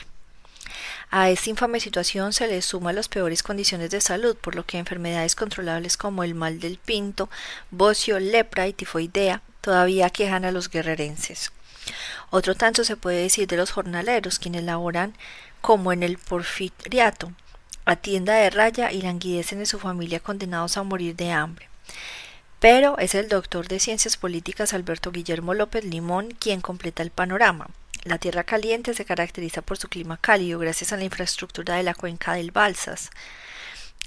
A esta infame situación se le suma las peores condiciones de salud, por lo que enfermedades controlables como el mal del pinto, bocio, lepra y tifoidea todavía quejan a los guerrerenses. Otro tanto se puede decir de los jornaleros, quienes laboran como en el porfiriato, a tienda de raya y languidecen en su familia condenados a morir de hambre. Pero es el doctor de ciencias políticas Alberto Guillermo López Limón quien completa el panorama. La tierra caliente se caracteriza por su clima cálido gracias a la infraestructura de la cuenca del Balsas.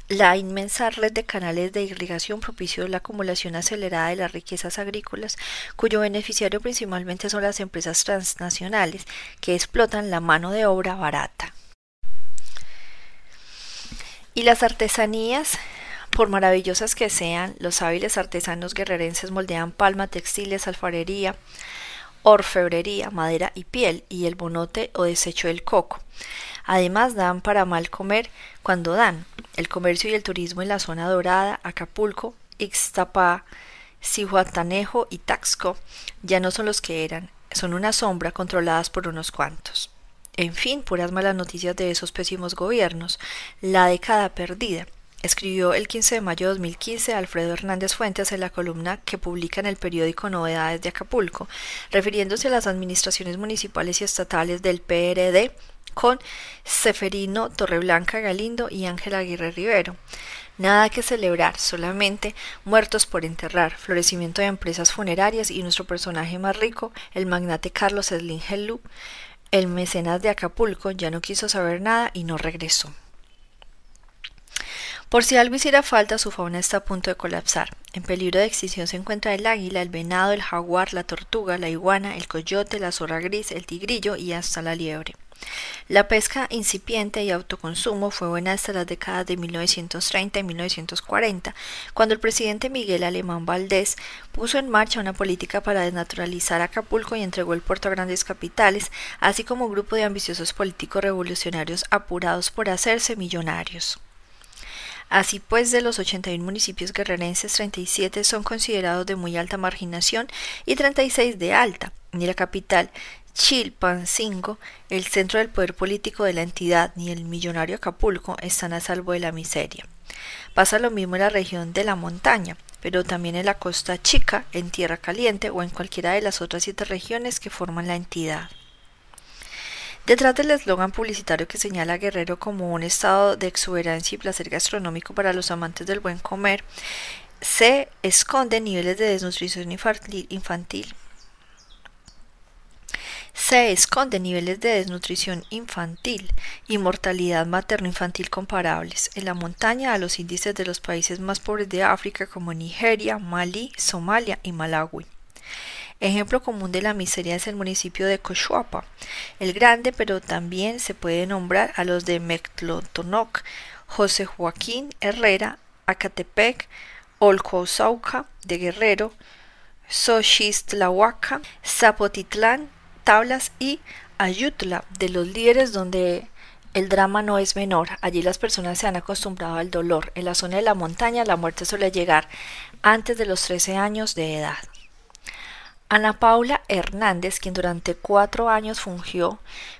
La inmensa red de canales de irrigación propició la acumulación acelerada de las riquezas agrícolas, cuyo beneficiario principalmente son las empresas transnacionales que explotan la mano de obra barata. Y las artesanías, por maravillosas que sean, los hábiles artesanos guerrerenses moldean palma, textiles, alfarería, orfebrería, madera y piel, y el bonote o desecho del coco. Además dan para mal comer cuando dan. El comercio y el turismo en la zona dorada, Acapulco, Ixtapa, Cihuatanejo y Taxco ya no son los que eran, son una sombra controladas por unos cuantos. En fin, puras malas noticias de esos pésimos gobiernos, la década perdida, Escribió el 15 de mayo de 2015 Alfredo Hernández Fuentes en la columna que publica en el periódico Novedades de Acapulco, refiriéndose a las administraciones municipales y estatales del PRD con Seferino Torreblanca Galindo y Ángela Aguirre Rivero. Nada que celebrar, solamente muertos por enterrar, florecimiento de empresas funerarias y nuestro personaje más rico, el magnate Carlos Slim el mecenas de Acapulco, ya no quiso saber nada y no regresó. Por si algo hiciera falta, su fauna está a punto de colapsar. En peligro de extinción se encuentra el águila, el venado, el jaguar, la tortuga, la iguana, el coyote, la zorra gris, el tigrillo y hasta la liebre. La pesca incipiente y autoconsumo fue buena hasta las décadas de 1930 y 1940, cuando el presidente Miguel Alemán Valdés puso en marcha una política para desnaturalizar Acapulco y entregó el puerto a grandes capitales, así como un grupo de ambiciosos políticos revolucionarios apurados por hacerse millonarios. Así pues, de los 81 municipios guerrerenses, 37 son considerados de muy alta marginación y 36 de alta. Ni la capital, Chilpancingo, el centro del poder político de la entidad, ni el millonario Acapulco están a salvo de la miseria. Pasa lo mismo en la región de la montaña, pero también en la costa chica, en tierra caliente o en cualquiera de las otras siete regiones que forman la entidad. Detrás del eslogan publicitario que señala a Guerrero como un estado de exuberancia y placer gastronómico para los amantes del buen comer, se esconden niveles de desnutrición infantil, se esconden niveles de desnutrición infantil y mortalidad materno-infantil comparables en la montaña a los índices de los países más pobres de África como Nigeria, Malí, Somalia y Malawi. Ejemplo común de la miseria es el municipio de Cochuapa, el grande, pero también se puede nombrar a los de Mectlotonoc, José Joaquín Herrera, Acatepec, Olcosauca de Guerrero, Xochistlahuaca, Zapotitlán, Tablas y Ayutla, de los líderes donde el drama no es menor. Allí las personas se han acostumbrado al dolor. En la zona de la montaña la muerte suele llegar antes de los 13 años de edad. Ana Paula Hernández, quien durante cuatro años fungió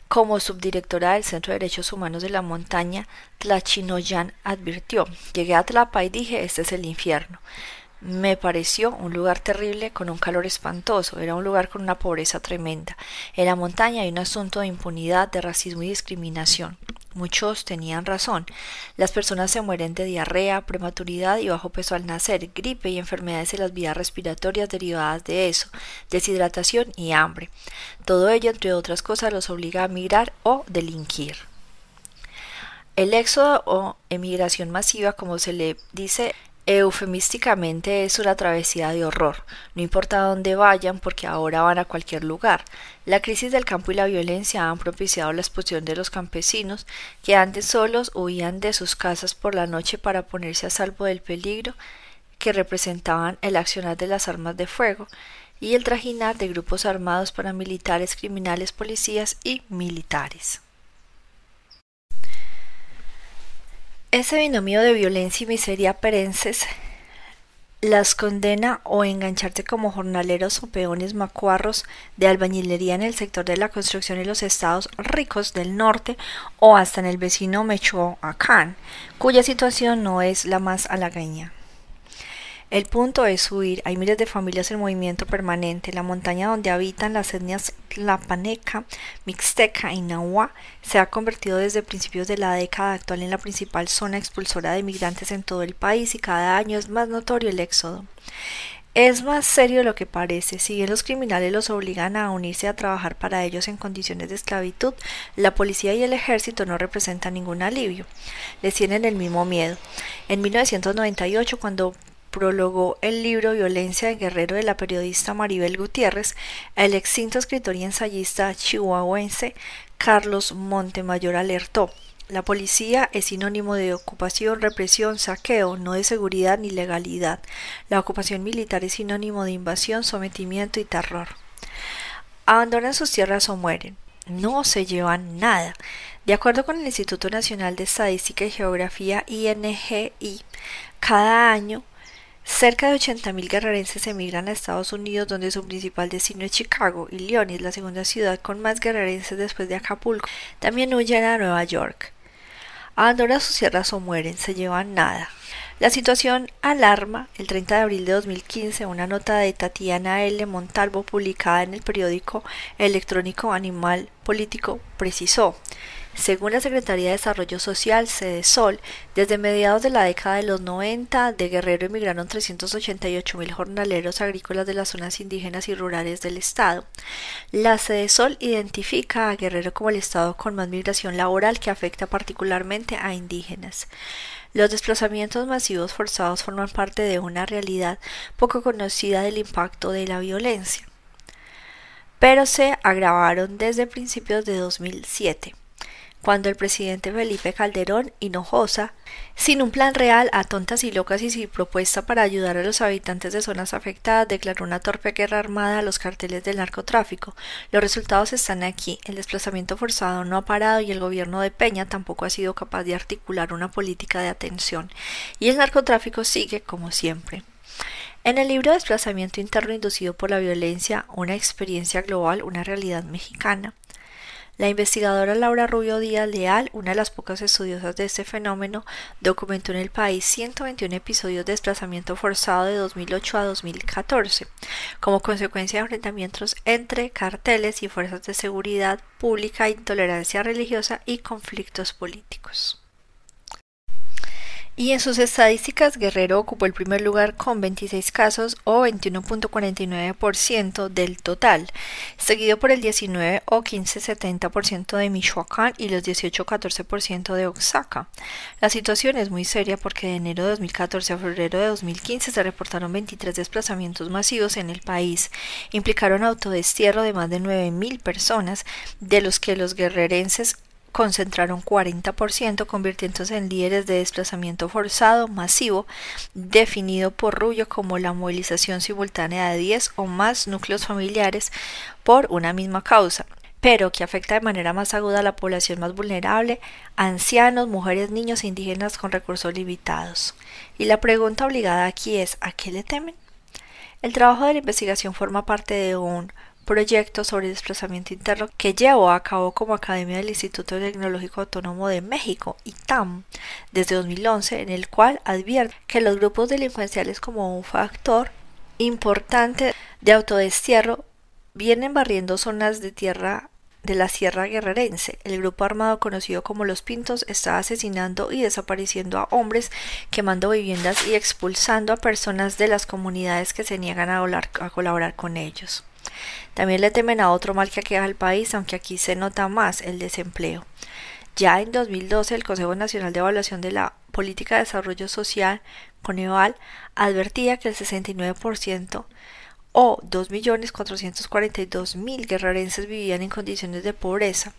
como subdirectora del Centro de Derechos Humanos de la Montaña, Tlachinoyan, advirtió, llegué a Tlapa y dije, este es el infierno. Me pareció un lugar terrible con un calor espantoso, era un lugar con una pobreza tremenda. En la montaña hay un asunto de impunidad, de racismo y discriminación. Muchos tenían razón. Las personas se mueren de diarrea, prematuridad y bajo peso al nacer, gripe y enfermedades de las vías respiratorias derivadas de eso, deshidratación y hambre. Todo ello, entre otras cosas, los obliga a migrar o delinquir. El éxodo o emigración masiva, como se le dice Eufemísticamente es una travesía de horror, no importa dónde vayan porque ahora van a cualquier lugar. La crisis del campo y la violencia han propiciado la expulsión de los campesinos que antes solos huían de sus casas por la noche para ponerse a salvo del peligro que representaban el accionar de las armas de fuego y el trajinar de grupos armados paramilitares, criminales, policías y militares. Ese binomio de violencia y miseria perenses las condena o engancharse como jornaleros o peones macuarros de albañilería en el sector de la construcción en los estados ricos del norte o hasta en el vecino Mechoacán, cuya situación no es la más halagüeña. El punto es huir. Hay miles de familias en movimiento permanente. La montaña donde habitan las etnias Tlapaneca, Mixteca y Nahua se ha convertido desde principios de la década actual en la principal zona expulsora de migrantes en todo el país y cada año es más notorio el éxodo. Es más serio de lo que parece. Si bien los criminales los obligan a unirse a trabajar para ellos en condiciones de esclavitud, la policía y el ejército no representan ningún alivio. Les tienen el mismo miedo. En 1998, cuando prologó el libro Violencia de Guerrero de la periodista Maribel Gutiérrez, el extinto escritor y ensayista chihuahuense Carlos Montemayor alertó. La policía es sinónimo de ocupación, represión, saqueo, no de seguridad ni legalidad. La ocupación militar es sinónimo de invasión, sometimiento y terror. Abandonan sus tierras o mueren. No se llevan nada. De acuerdo con el Instituto Nacional de Estadística y Geografía INGI, cada año Cerca de 80.000 guerrerenses emigran a Estados Unidos, donde su principal destino es Chicago, y Illinois, la segunda ciudad con más guerrerenses después de Acapulco. También huyen a Nueva York. Abandonan sus tierras o mueren, se llevan nada. La situación alarma. El 30 de abril de 2015, una nota de Tatiana L. Montalvo publicada en el periódico electrónico Animal Político precisó según la Secretaría de Desarrollo Social, Sol, desde mediados de la década de los 90, de Guerrero emigraron 388 mil jornaleros agrícolas de las zonas indígenas y rurales del estado. La Sol identifica a Guerrero como el estado con más migración laboral que afecta particularmente a indígenas. Los desplazamientos masivos forzados forman parte de una realidad poco conocida del impacto de la violencia, pero se agravaron desde principios de 2007 cuando el presidente Felipe Calderón Hinojosa, sin un plan real, a tontas y locas y sin propuesta para ayudar a los habitantes de zonas afectadas, declaró una torpe guerra armada a los carteles del narcotráfico. Los resultados están aquí. El desplazamiento forzado no ha parado y el gobierno de Peña tampoco ha sido capaz de articular una política de atención. Y el narcotráfico sigue como siempre. En el libro Desplazamiento interno inducido por la violencia, una experiencia global, una realidad mexicana, la investigadora Laura Rubio Díaz Leal, una de las pocas estudiosas de este fenómeno, documentó en el país 121 episodios de desplazamiento forzado de 2008 a 2014, como consecuencia de enfrentamientos entre carteles y fuerzas de seguridad pública, intolerancia religiosa y conflictos políticos. Y en sus estadísticas, Guerrero ocupó el primer lugar con 26 casos o 21.49% del total, seguido por el 19 o 15.70% de Michoacán y los 18.14% de Oaxaca. La situación es muy seria porque de enero de 2014 a febrero de 2015 se reportaron 23 desplazamientos masivos en el país. Implicaron autodestierro de más de 9.000 personas, de los que los guerrerenses concentraron 40%, convirtiéndose en líderes de desplazamiento forzado masivo, definido por Rubio como la movilización simultánea de 10 o más núcleos familiares por una misma causa, pero que afecta de manera más aguda a la población más vulnerable, ancianos, mujeres, niños e indígenas con recursos limitados. Y la pregunta obligada aquí es ¿a qué le temen? El trabajo de la investigación forma parte de un proyecto sobre desplazamiento interno que llevó a cabo como Academia del Instituto Tecnológico Autónomo de México, ITAM, desde 2011, en el cual advierte que los grupos delincuenciales como un factor importante de autodestierro vienen barriendo zonas de tierra de la Sierra Guerrerense. El grupo armado conocido como Los Pintos está asesinando y desapareciendo a hombres, quemando viviendas y expulsando a personas de las comunidades que se niegan a, a colaborar con ellos. También le temen a otro mal que aqueja al país, aunque aquí se nota más el desempleo. Ya en 2012 el Consejo Nacional de Evaluación de la Política de Desarrollo Social, Coneval, advertía que el 69% o 2.442.000 guerrerenses vivían en condiciones de pobreza.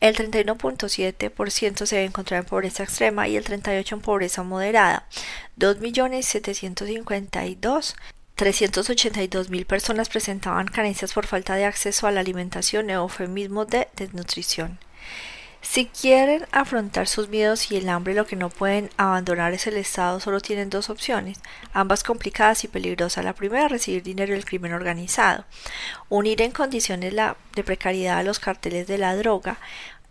El 31.7% se encontraba en pobreza extrema y el 38% en pobreza moderada. 2.752.000 382.000 personas presentaban carencias por falta de acceso a la alimentación, eufemismo de desnutrición. Si quieren afrontar sus miedos y el hambre, lo que no pueden abandonar es el Estado, solo tienen dos opciones, ambas complicadas y peligrosas. La primera, recibir dinero del crimen organizado, unir en condiciones de precariedad a los carteles de la droga,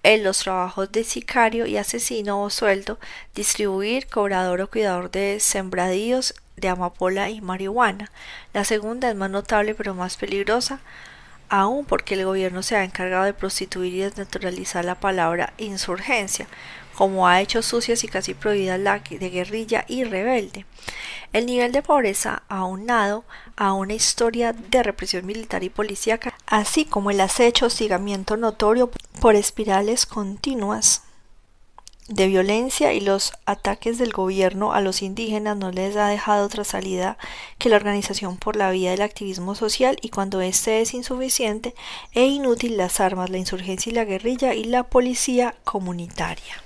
en los trabajos de sicario y asesino o sueldo, distribuir, cobrador o cuidador de sembradíos de amapola y marihuana. La segunda es más notable pero más peligrosa, aún porque el gobierno se ha encargado de prostituir y desnaturalizar la palabra insurgencia, como ha hecho sucias y casi prohibidas la de guerrilla y rebelde. El nivel de pobreza aunado a una historia de represión militar y policíaca, así como el acecho hostigamiento notorio por espirales continuas de violencia y los ataques del gobierno a los indígenas no les ha dejado otra salida que la organización por la vía del activismo social y cuando éste es insuficiente e inútil las armas, la insurgencia y la guerrilla y la policía comunitaria.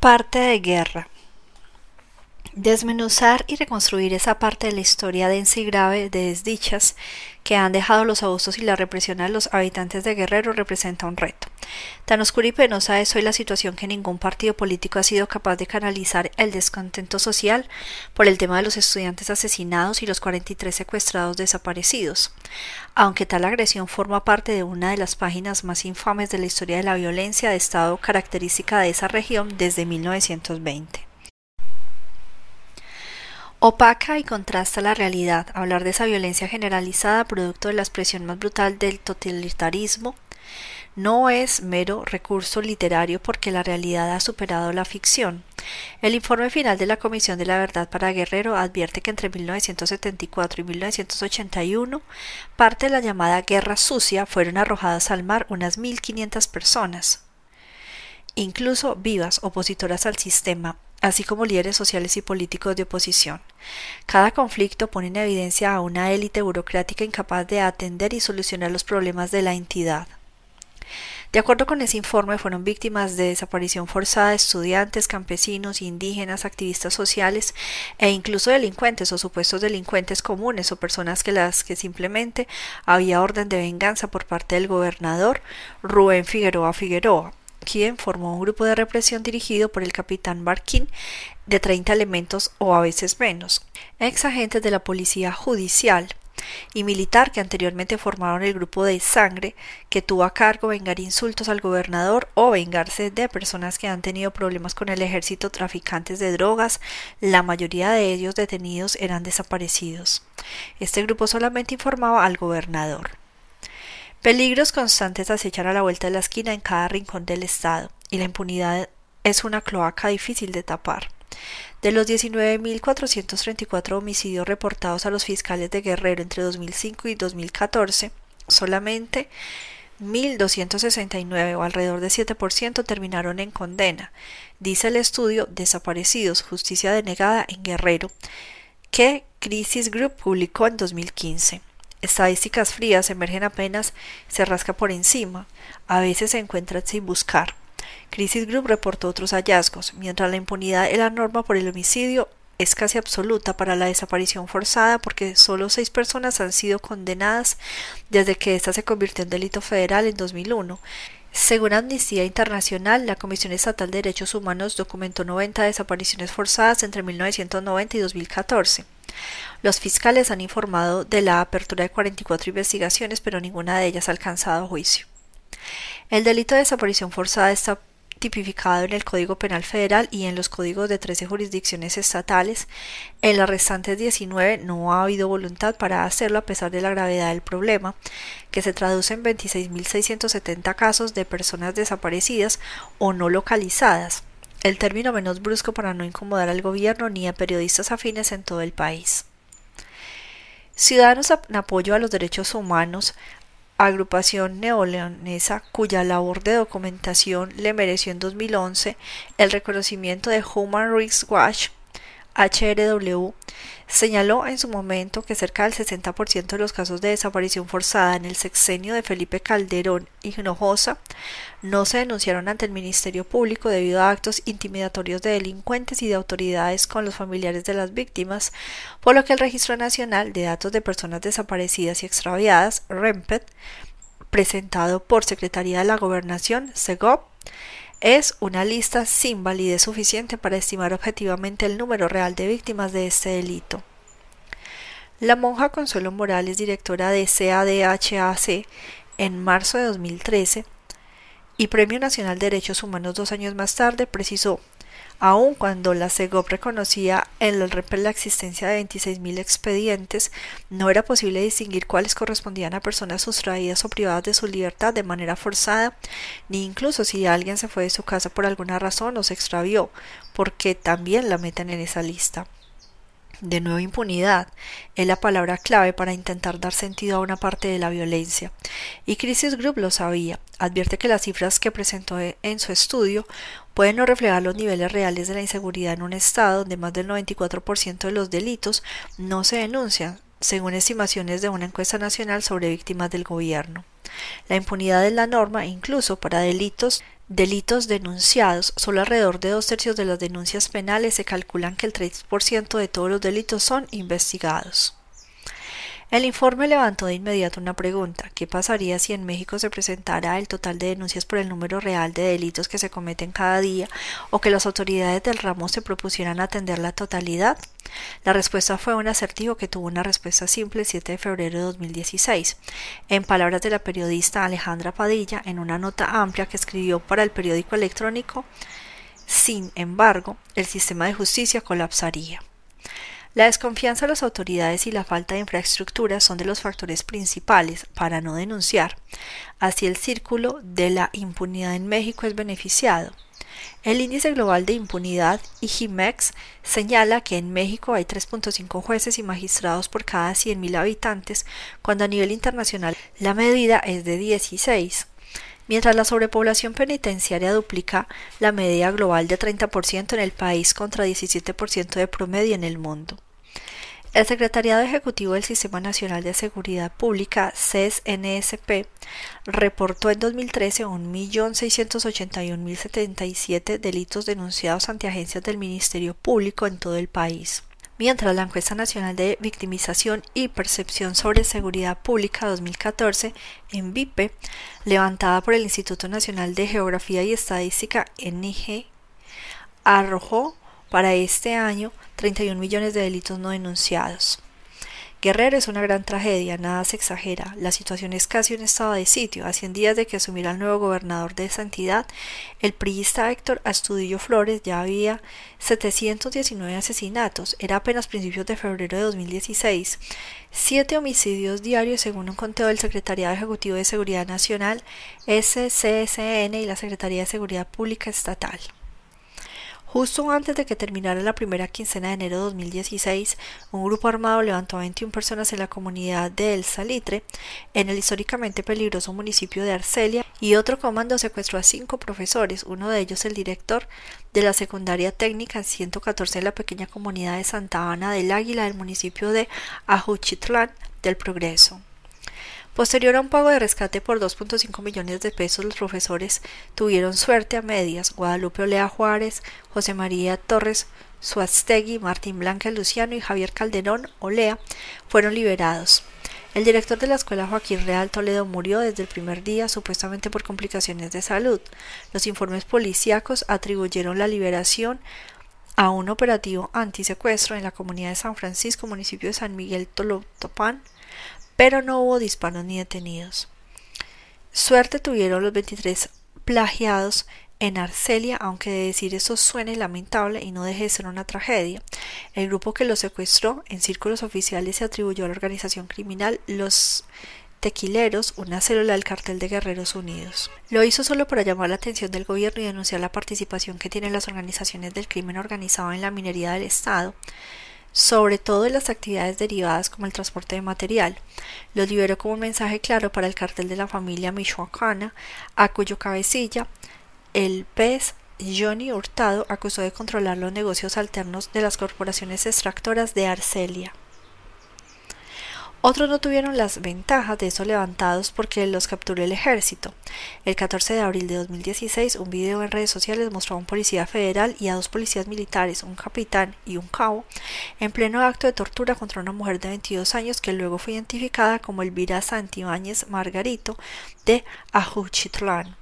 Parte de guerra. Desmenuzar y reconstruir esa parte de la historia densa y grave de desdichas que han dejado los abusos y la represión a los habitantes de Guerrero representa un reto. Tan oscura y penosa es hoy la situación que ningún partido político ha sido capaz de canalizar el descontento social por el tema de los estudiantes asesinados y los 43 secuestrados desaparecidos, aunque tal agresión forma parte de una de las páginas más infames de la historia de la violencia de Estado característica de esa región desde 1920. Opaca y contrasta la realidad. Hablar de esa violencia generalizada, producto de la expresión más brutal del totalitarismo, no es mero recurso literario porque la realidad ha superado la ficción. El informe final de la Comisión de la Verdad para Guerrero advierte que entre 1974 y 1981 parte de la llamada Guerra Sucia fueron arrojadas al mar unas 1.500 personas, incluso vivas opositoras al sistema, así como líderes sociales y políticos de oposición. Cada conflicto pone en evidencia a una élite burocrática incapaz de atender y solucionar los problemas de la entidad. De acuerdo con ese informe, fueron víctimas de desaparición forzada estudiantes, campesinos, indígenas, activistas sociales e incluso delincuentes o supuestos delincuentes comunes o personas que las que simplemente había orden de venganza por parte del gobernador Rubén Figueroa Figueroa formó un grupo de represión dirigido por el capitán Barquín de 30 elementos o a veces menos, ex agentes de la policía judicial y militar que anteriormente formaron el grupo de sangre que tuvo a cargo vengar insultos al gobernador o vengarse de personas que han tenido problemas con el ejército traficantes de drogas, la mayoría de ellos detenidos eran desaparecidos. Este grupo solamente informaba al gobernador. Peligros constantes acechan a la vuelta de la esquina en cada rincón del Estado, y la impunidad es una cloaca difícil de tapar. De los 19.434 homicidios reportados a los fiscales de Guerrero entre 2005 y 2014, solamente 1.269 o alrededor de 7% terminaron en condena, dice el estudio Desaparecidos, Justicia denegada en Guerrero, que Crisis Group publicó en 2015. Estadísticas frías emergen apenas se rasca por encima, a veces se encuentran sin buscar. Crisis Group reportó otros hallazgos, mientras la impunidad es la norma por el homicidio es casi absoluta para la desaparición forzada porque solo seis personas han sido condenadas desde que ésta se convirtió en delito federal en 2001. Según Amnistía Internacional, la Comisión Estatal de Derechos Humanos documentó 90 desapariciones forzadas entre 1990 y 2014. Los fiscales han informado de la apertura de 44 investigaciones, pero ninguna de ellas ha alcanzado juicio. El delito de desaparición forzada está tipificado en el Código Penal Federal y en los códigos de 13 jurisdicciones estatales. En las restantes 19 no ha habido voluntad para hacerlo a pesar de la gravedad del problema, que se traduce en 26.670 casos de personas desaparecidas o no localizadas, el término menos brusco para no incomodar al gobierno ni a periodistas afines en todo el país. Ciudadanos en apoyo a los derechos humanos, agrupación neoleonesa cuya labor de documentación le mereció en 2011 el reconocimiento de Human Rights Watch, HRW señaló en su momento que cerca del 60% de los casos de desaparición forzada en el sexenio de Felipe Calderón y Hinojosa no se denunciaron ante el Ministerio Público debido a actos intimidatorios de delincuentes y de autoridades con los familiares de las víctimas, por lo que el Registro Nacional de Datos de Personas Desaparecidas y Extraviadas, REMPET, presentado por Secretaría de la Gobernación, SEGOP, es una lista sin validez suficiente para estimar objetivamente el número real de víctimas de este delito. La monja Consuelo Morales, directora de CADHAC, en marzo de 2013, y Premio Nacional de Derechos Humanos dos años más tarde, precisó Aun cuando la CEGOP reconocía en el REPEL la existencia de 26.000 expedientes, no era posible distinguir cuáles correspondían a personas sustraídas o privadas de su libertad de manera forzada, ni incluso si alguien se fue de su casa por alguna razón o se extravió, porque también la meten en esa lista. De nuevo impunidad es la palabra clave para intentar dar sentido a una parte de la violencia. Y Crisis Group lo sabía. Advierte que las cifras que presentó en su estudio pueden no reflejar los niveles reales de la inseguridad en un estado donde más del 94% de los delitos no se denuncian, según estimaciones de una encuesta nacional sobre víctimas del gobierno. La impunidad es la norma incluso para delitos delitos denunciados. Solo alrededor de dos tercios de las denuncias penales se calculan que el 3% de todos los delitos son investigados. El informe levantó de inmediato una pregunta ¿qué pasaría si en México se presentara el total de denuncias por el número real de delitos que se cometen cada día o que las autoridades del ramo se propusieran atender la totalidad? La respuesta fue un asertivo que tuvo una respuesta simple el 7 de febrero de 2016. En palabras de la periodista Alejandra Padilla, en una nota amplia que escribió para el periódico electrónico, sin embargo, el sistema de justicia colapsaría. La desconfianza de las autoridades y la falta de infraestructura son de los factores principales para no denunciar. Así el círculo de la impunidad en México es beneficiado. El índice global de impunidad, IGMEX, señala que en México hay 3.5 jueces y magistrados por cada 100.000 habitantes, cuando a nivel internacional la medida es de 16 mientras la sobrepoblación penitenciaria duplica la media global de 30% en el país contra 17% de promedio en el mundo. El Secretariado Ejecutivo del Sistema Nacional de Seguridad Pública, CESNSP, reportó en 2013 1.681.077 delitos denunciados ante agencias del Ministerio Público en todo el país. Mientras la encuesta nacional de victimización y percepción sobre seguridad pública 2014 en VIPE, levantada por el Instituto Nacional de Geografía y Estadística NIG, arrojó para este año 31 millones de delitos no denunciados. Guerrero es una gran tragedia, nada se exagera. La situación es casi un estado de sitio. A 100 días de que asumiera el nuevo gobernador de esa entidad, el priista Héctor Astudillo Flores ya había 719 asesinatos. Era apenas principios de febrero de 2016. Siete homicidios diarios según un conteo del Secretariado Ejecutivo de Seguridad Nacional, SCSN y la Secretaría de Seguridad Pública Estatal. Justo antes de que terminara la primera quincena de enero de 2016, un grupo armado levantó a 21 personas en la comunidad de El Salitre, en el históricamente peligroso municipio de Arcelia, y otro comando secuestró a cinco profesores, uno de ellos el director de la secundaria técnica 114 en la pequeña comunidad de Santa Ana del Águila del municipio de Ajuchitlán del Progreso. Posterior a un pago de rescate por 2.5 millones de pesos, los profesores tuvieron suerte a medias. Guadalupe Olea Juárez, José María Torres Suaztegui, Martín Blanca Luciano y Javier Calderón Olea fueron liberados. El director de la escuela Joaquín Real Toledo murió desde el primer día supuestamente por complicaciones de salud. Los informes policíacos atribuyeron la liberación a un operativo antisecuestro en la comunidad de San Francisco, municipio de San Miguel Tolotopán, pero no hubo disparos ni detenidos. Suerte tuvieron los 23 plagiados en Arcelia, aunque de decir eso suene lamentable y no deje de ser una tragedia. El grupo que los secuestró en círculos oficiales se atribuyó a la organización criminal Los Tequileros, una célula del cartel de Guerreros Unidos. Lo hizo solo para llamar la atención del gobierno y denunciar la participación que tienen las organizaciones del crimen organizado en la minería del Estado sobre todo en las actividades derivadas como el transporte de material. Los liberó como un mensaje claro para el cartel de la familia michoacana, a cuyo cabecilla el pez Johnny Hurtado acusó de controlar los negocios alternos de las corporaciones extractoras de Arcelia. Otros no tuvieron las ventajas de esos levantados porque los capturó el ejército. El 14 de abril de 2016, un video en redes sociales mostró a un policía federal y a dos policías militares, un capitán y un cabo, en pleno acto de tortura contra una mujer de 22 años que luego fue identificada como Elvira Santibáñez Margarito de Ajuchitlán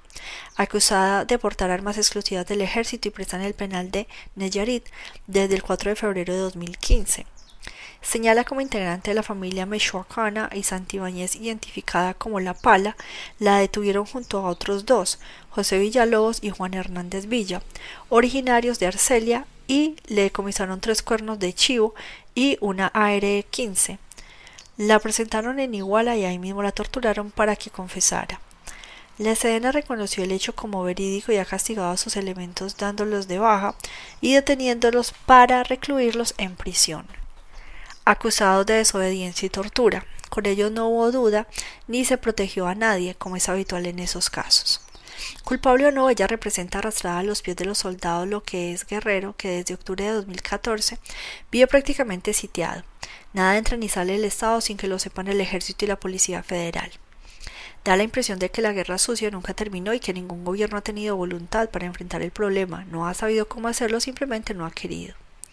acusada de portar armas exclusivas del ejército y presa en el penal de Neyarit desde el 4 de febrero de 2015. Señala como integrante de la familia Michoacana y Santibáñez, identificada como La Pala, la detuvieron junto a otros dos, José Villalobos y Juan Hernández Villa, originarios de Arcelia, y le decomisaron tres cuernos de chivo y una AR-15. La presentaron en Iguala y ahí mismo la torturaron para que confesara. La Sedena reconoció el hecho como verídico y ha castigado a sus elementos dándolos de baja y deteniéndolos para recluirlos en prisión acusados de desobediencia y tortura. Con ellos no hubo duda ni se protegió a nadie, como es habitual en esos casos. Culpable o no, ella representa arrastrada a los pies de los soldados lo que es Guerrero, que desde octubre de 2014 vive prácticamente sitiado. Nada entra ni sale del Estado sin que lo sepan el Ejército y la Policía Federal. Da la impresión de que la guerra sucia nunca terminó y que ningún gobierno ha tenido voluntad para enfrentar el problema, no ha sabido cómo hacerlo, simplemente no ha querido.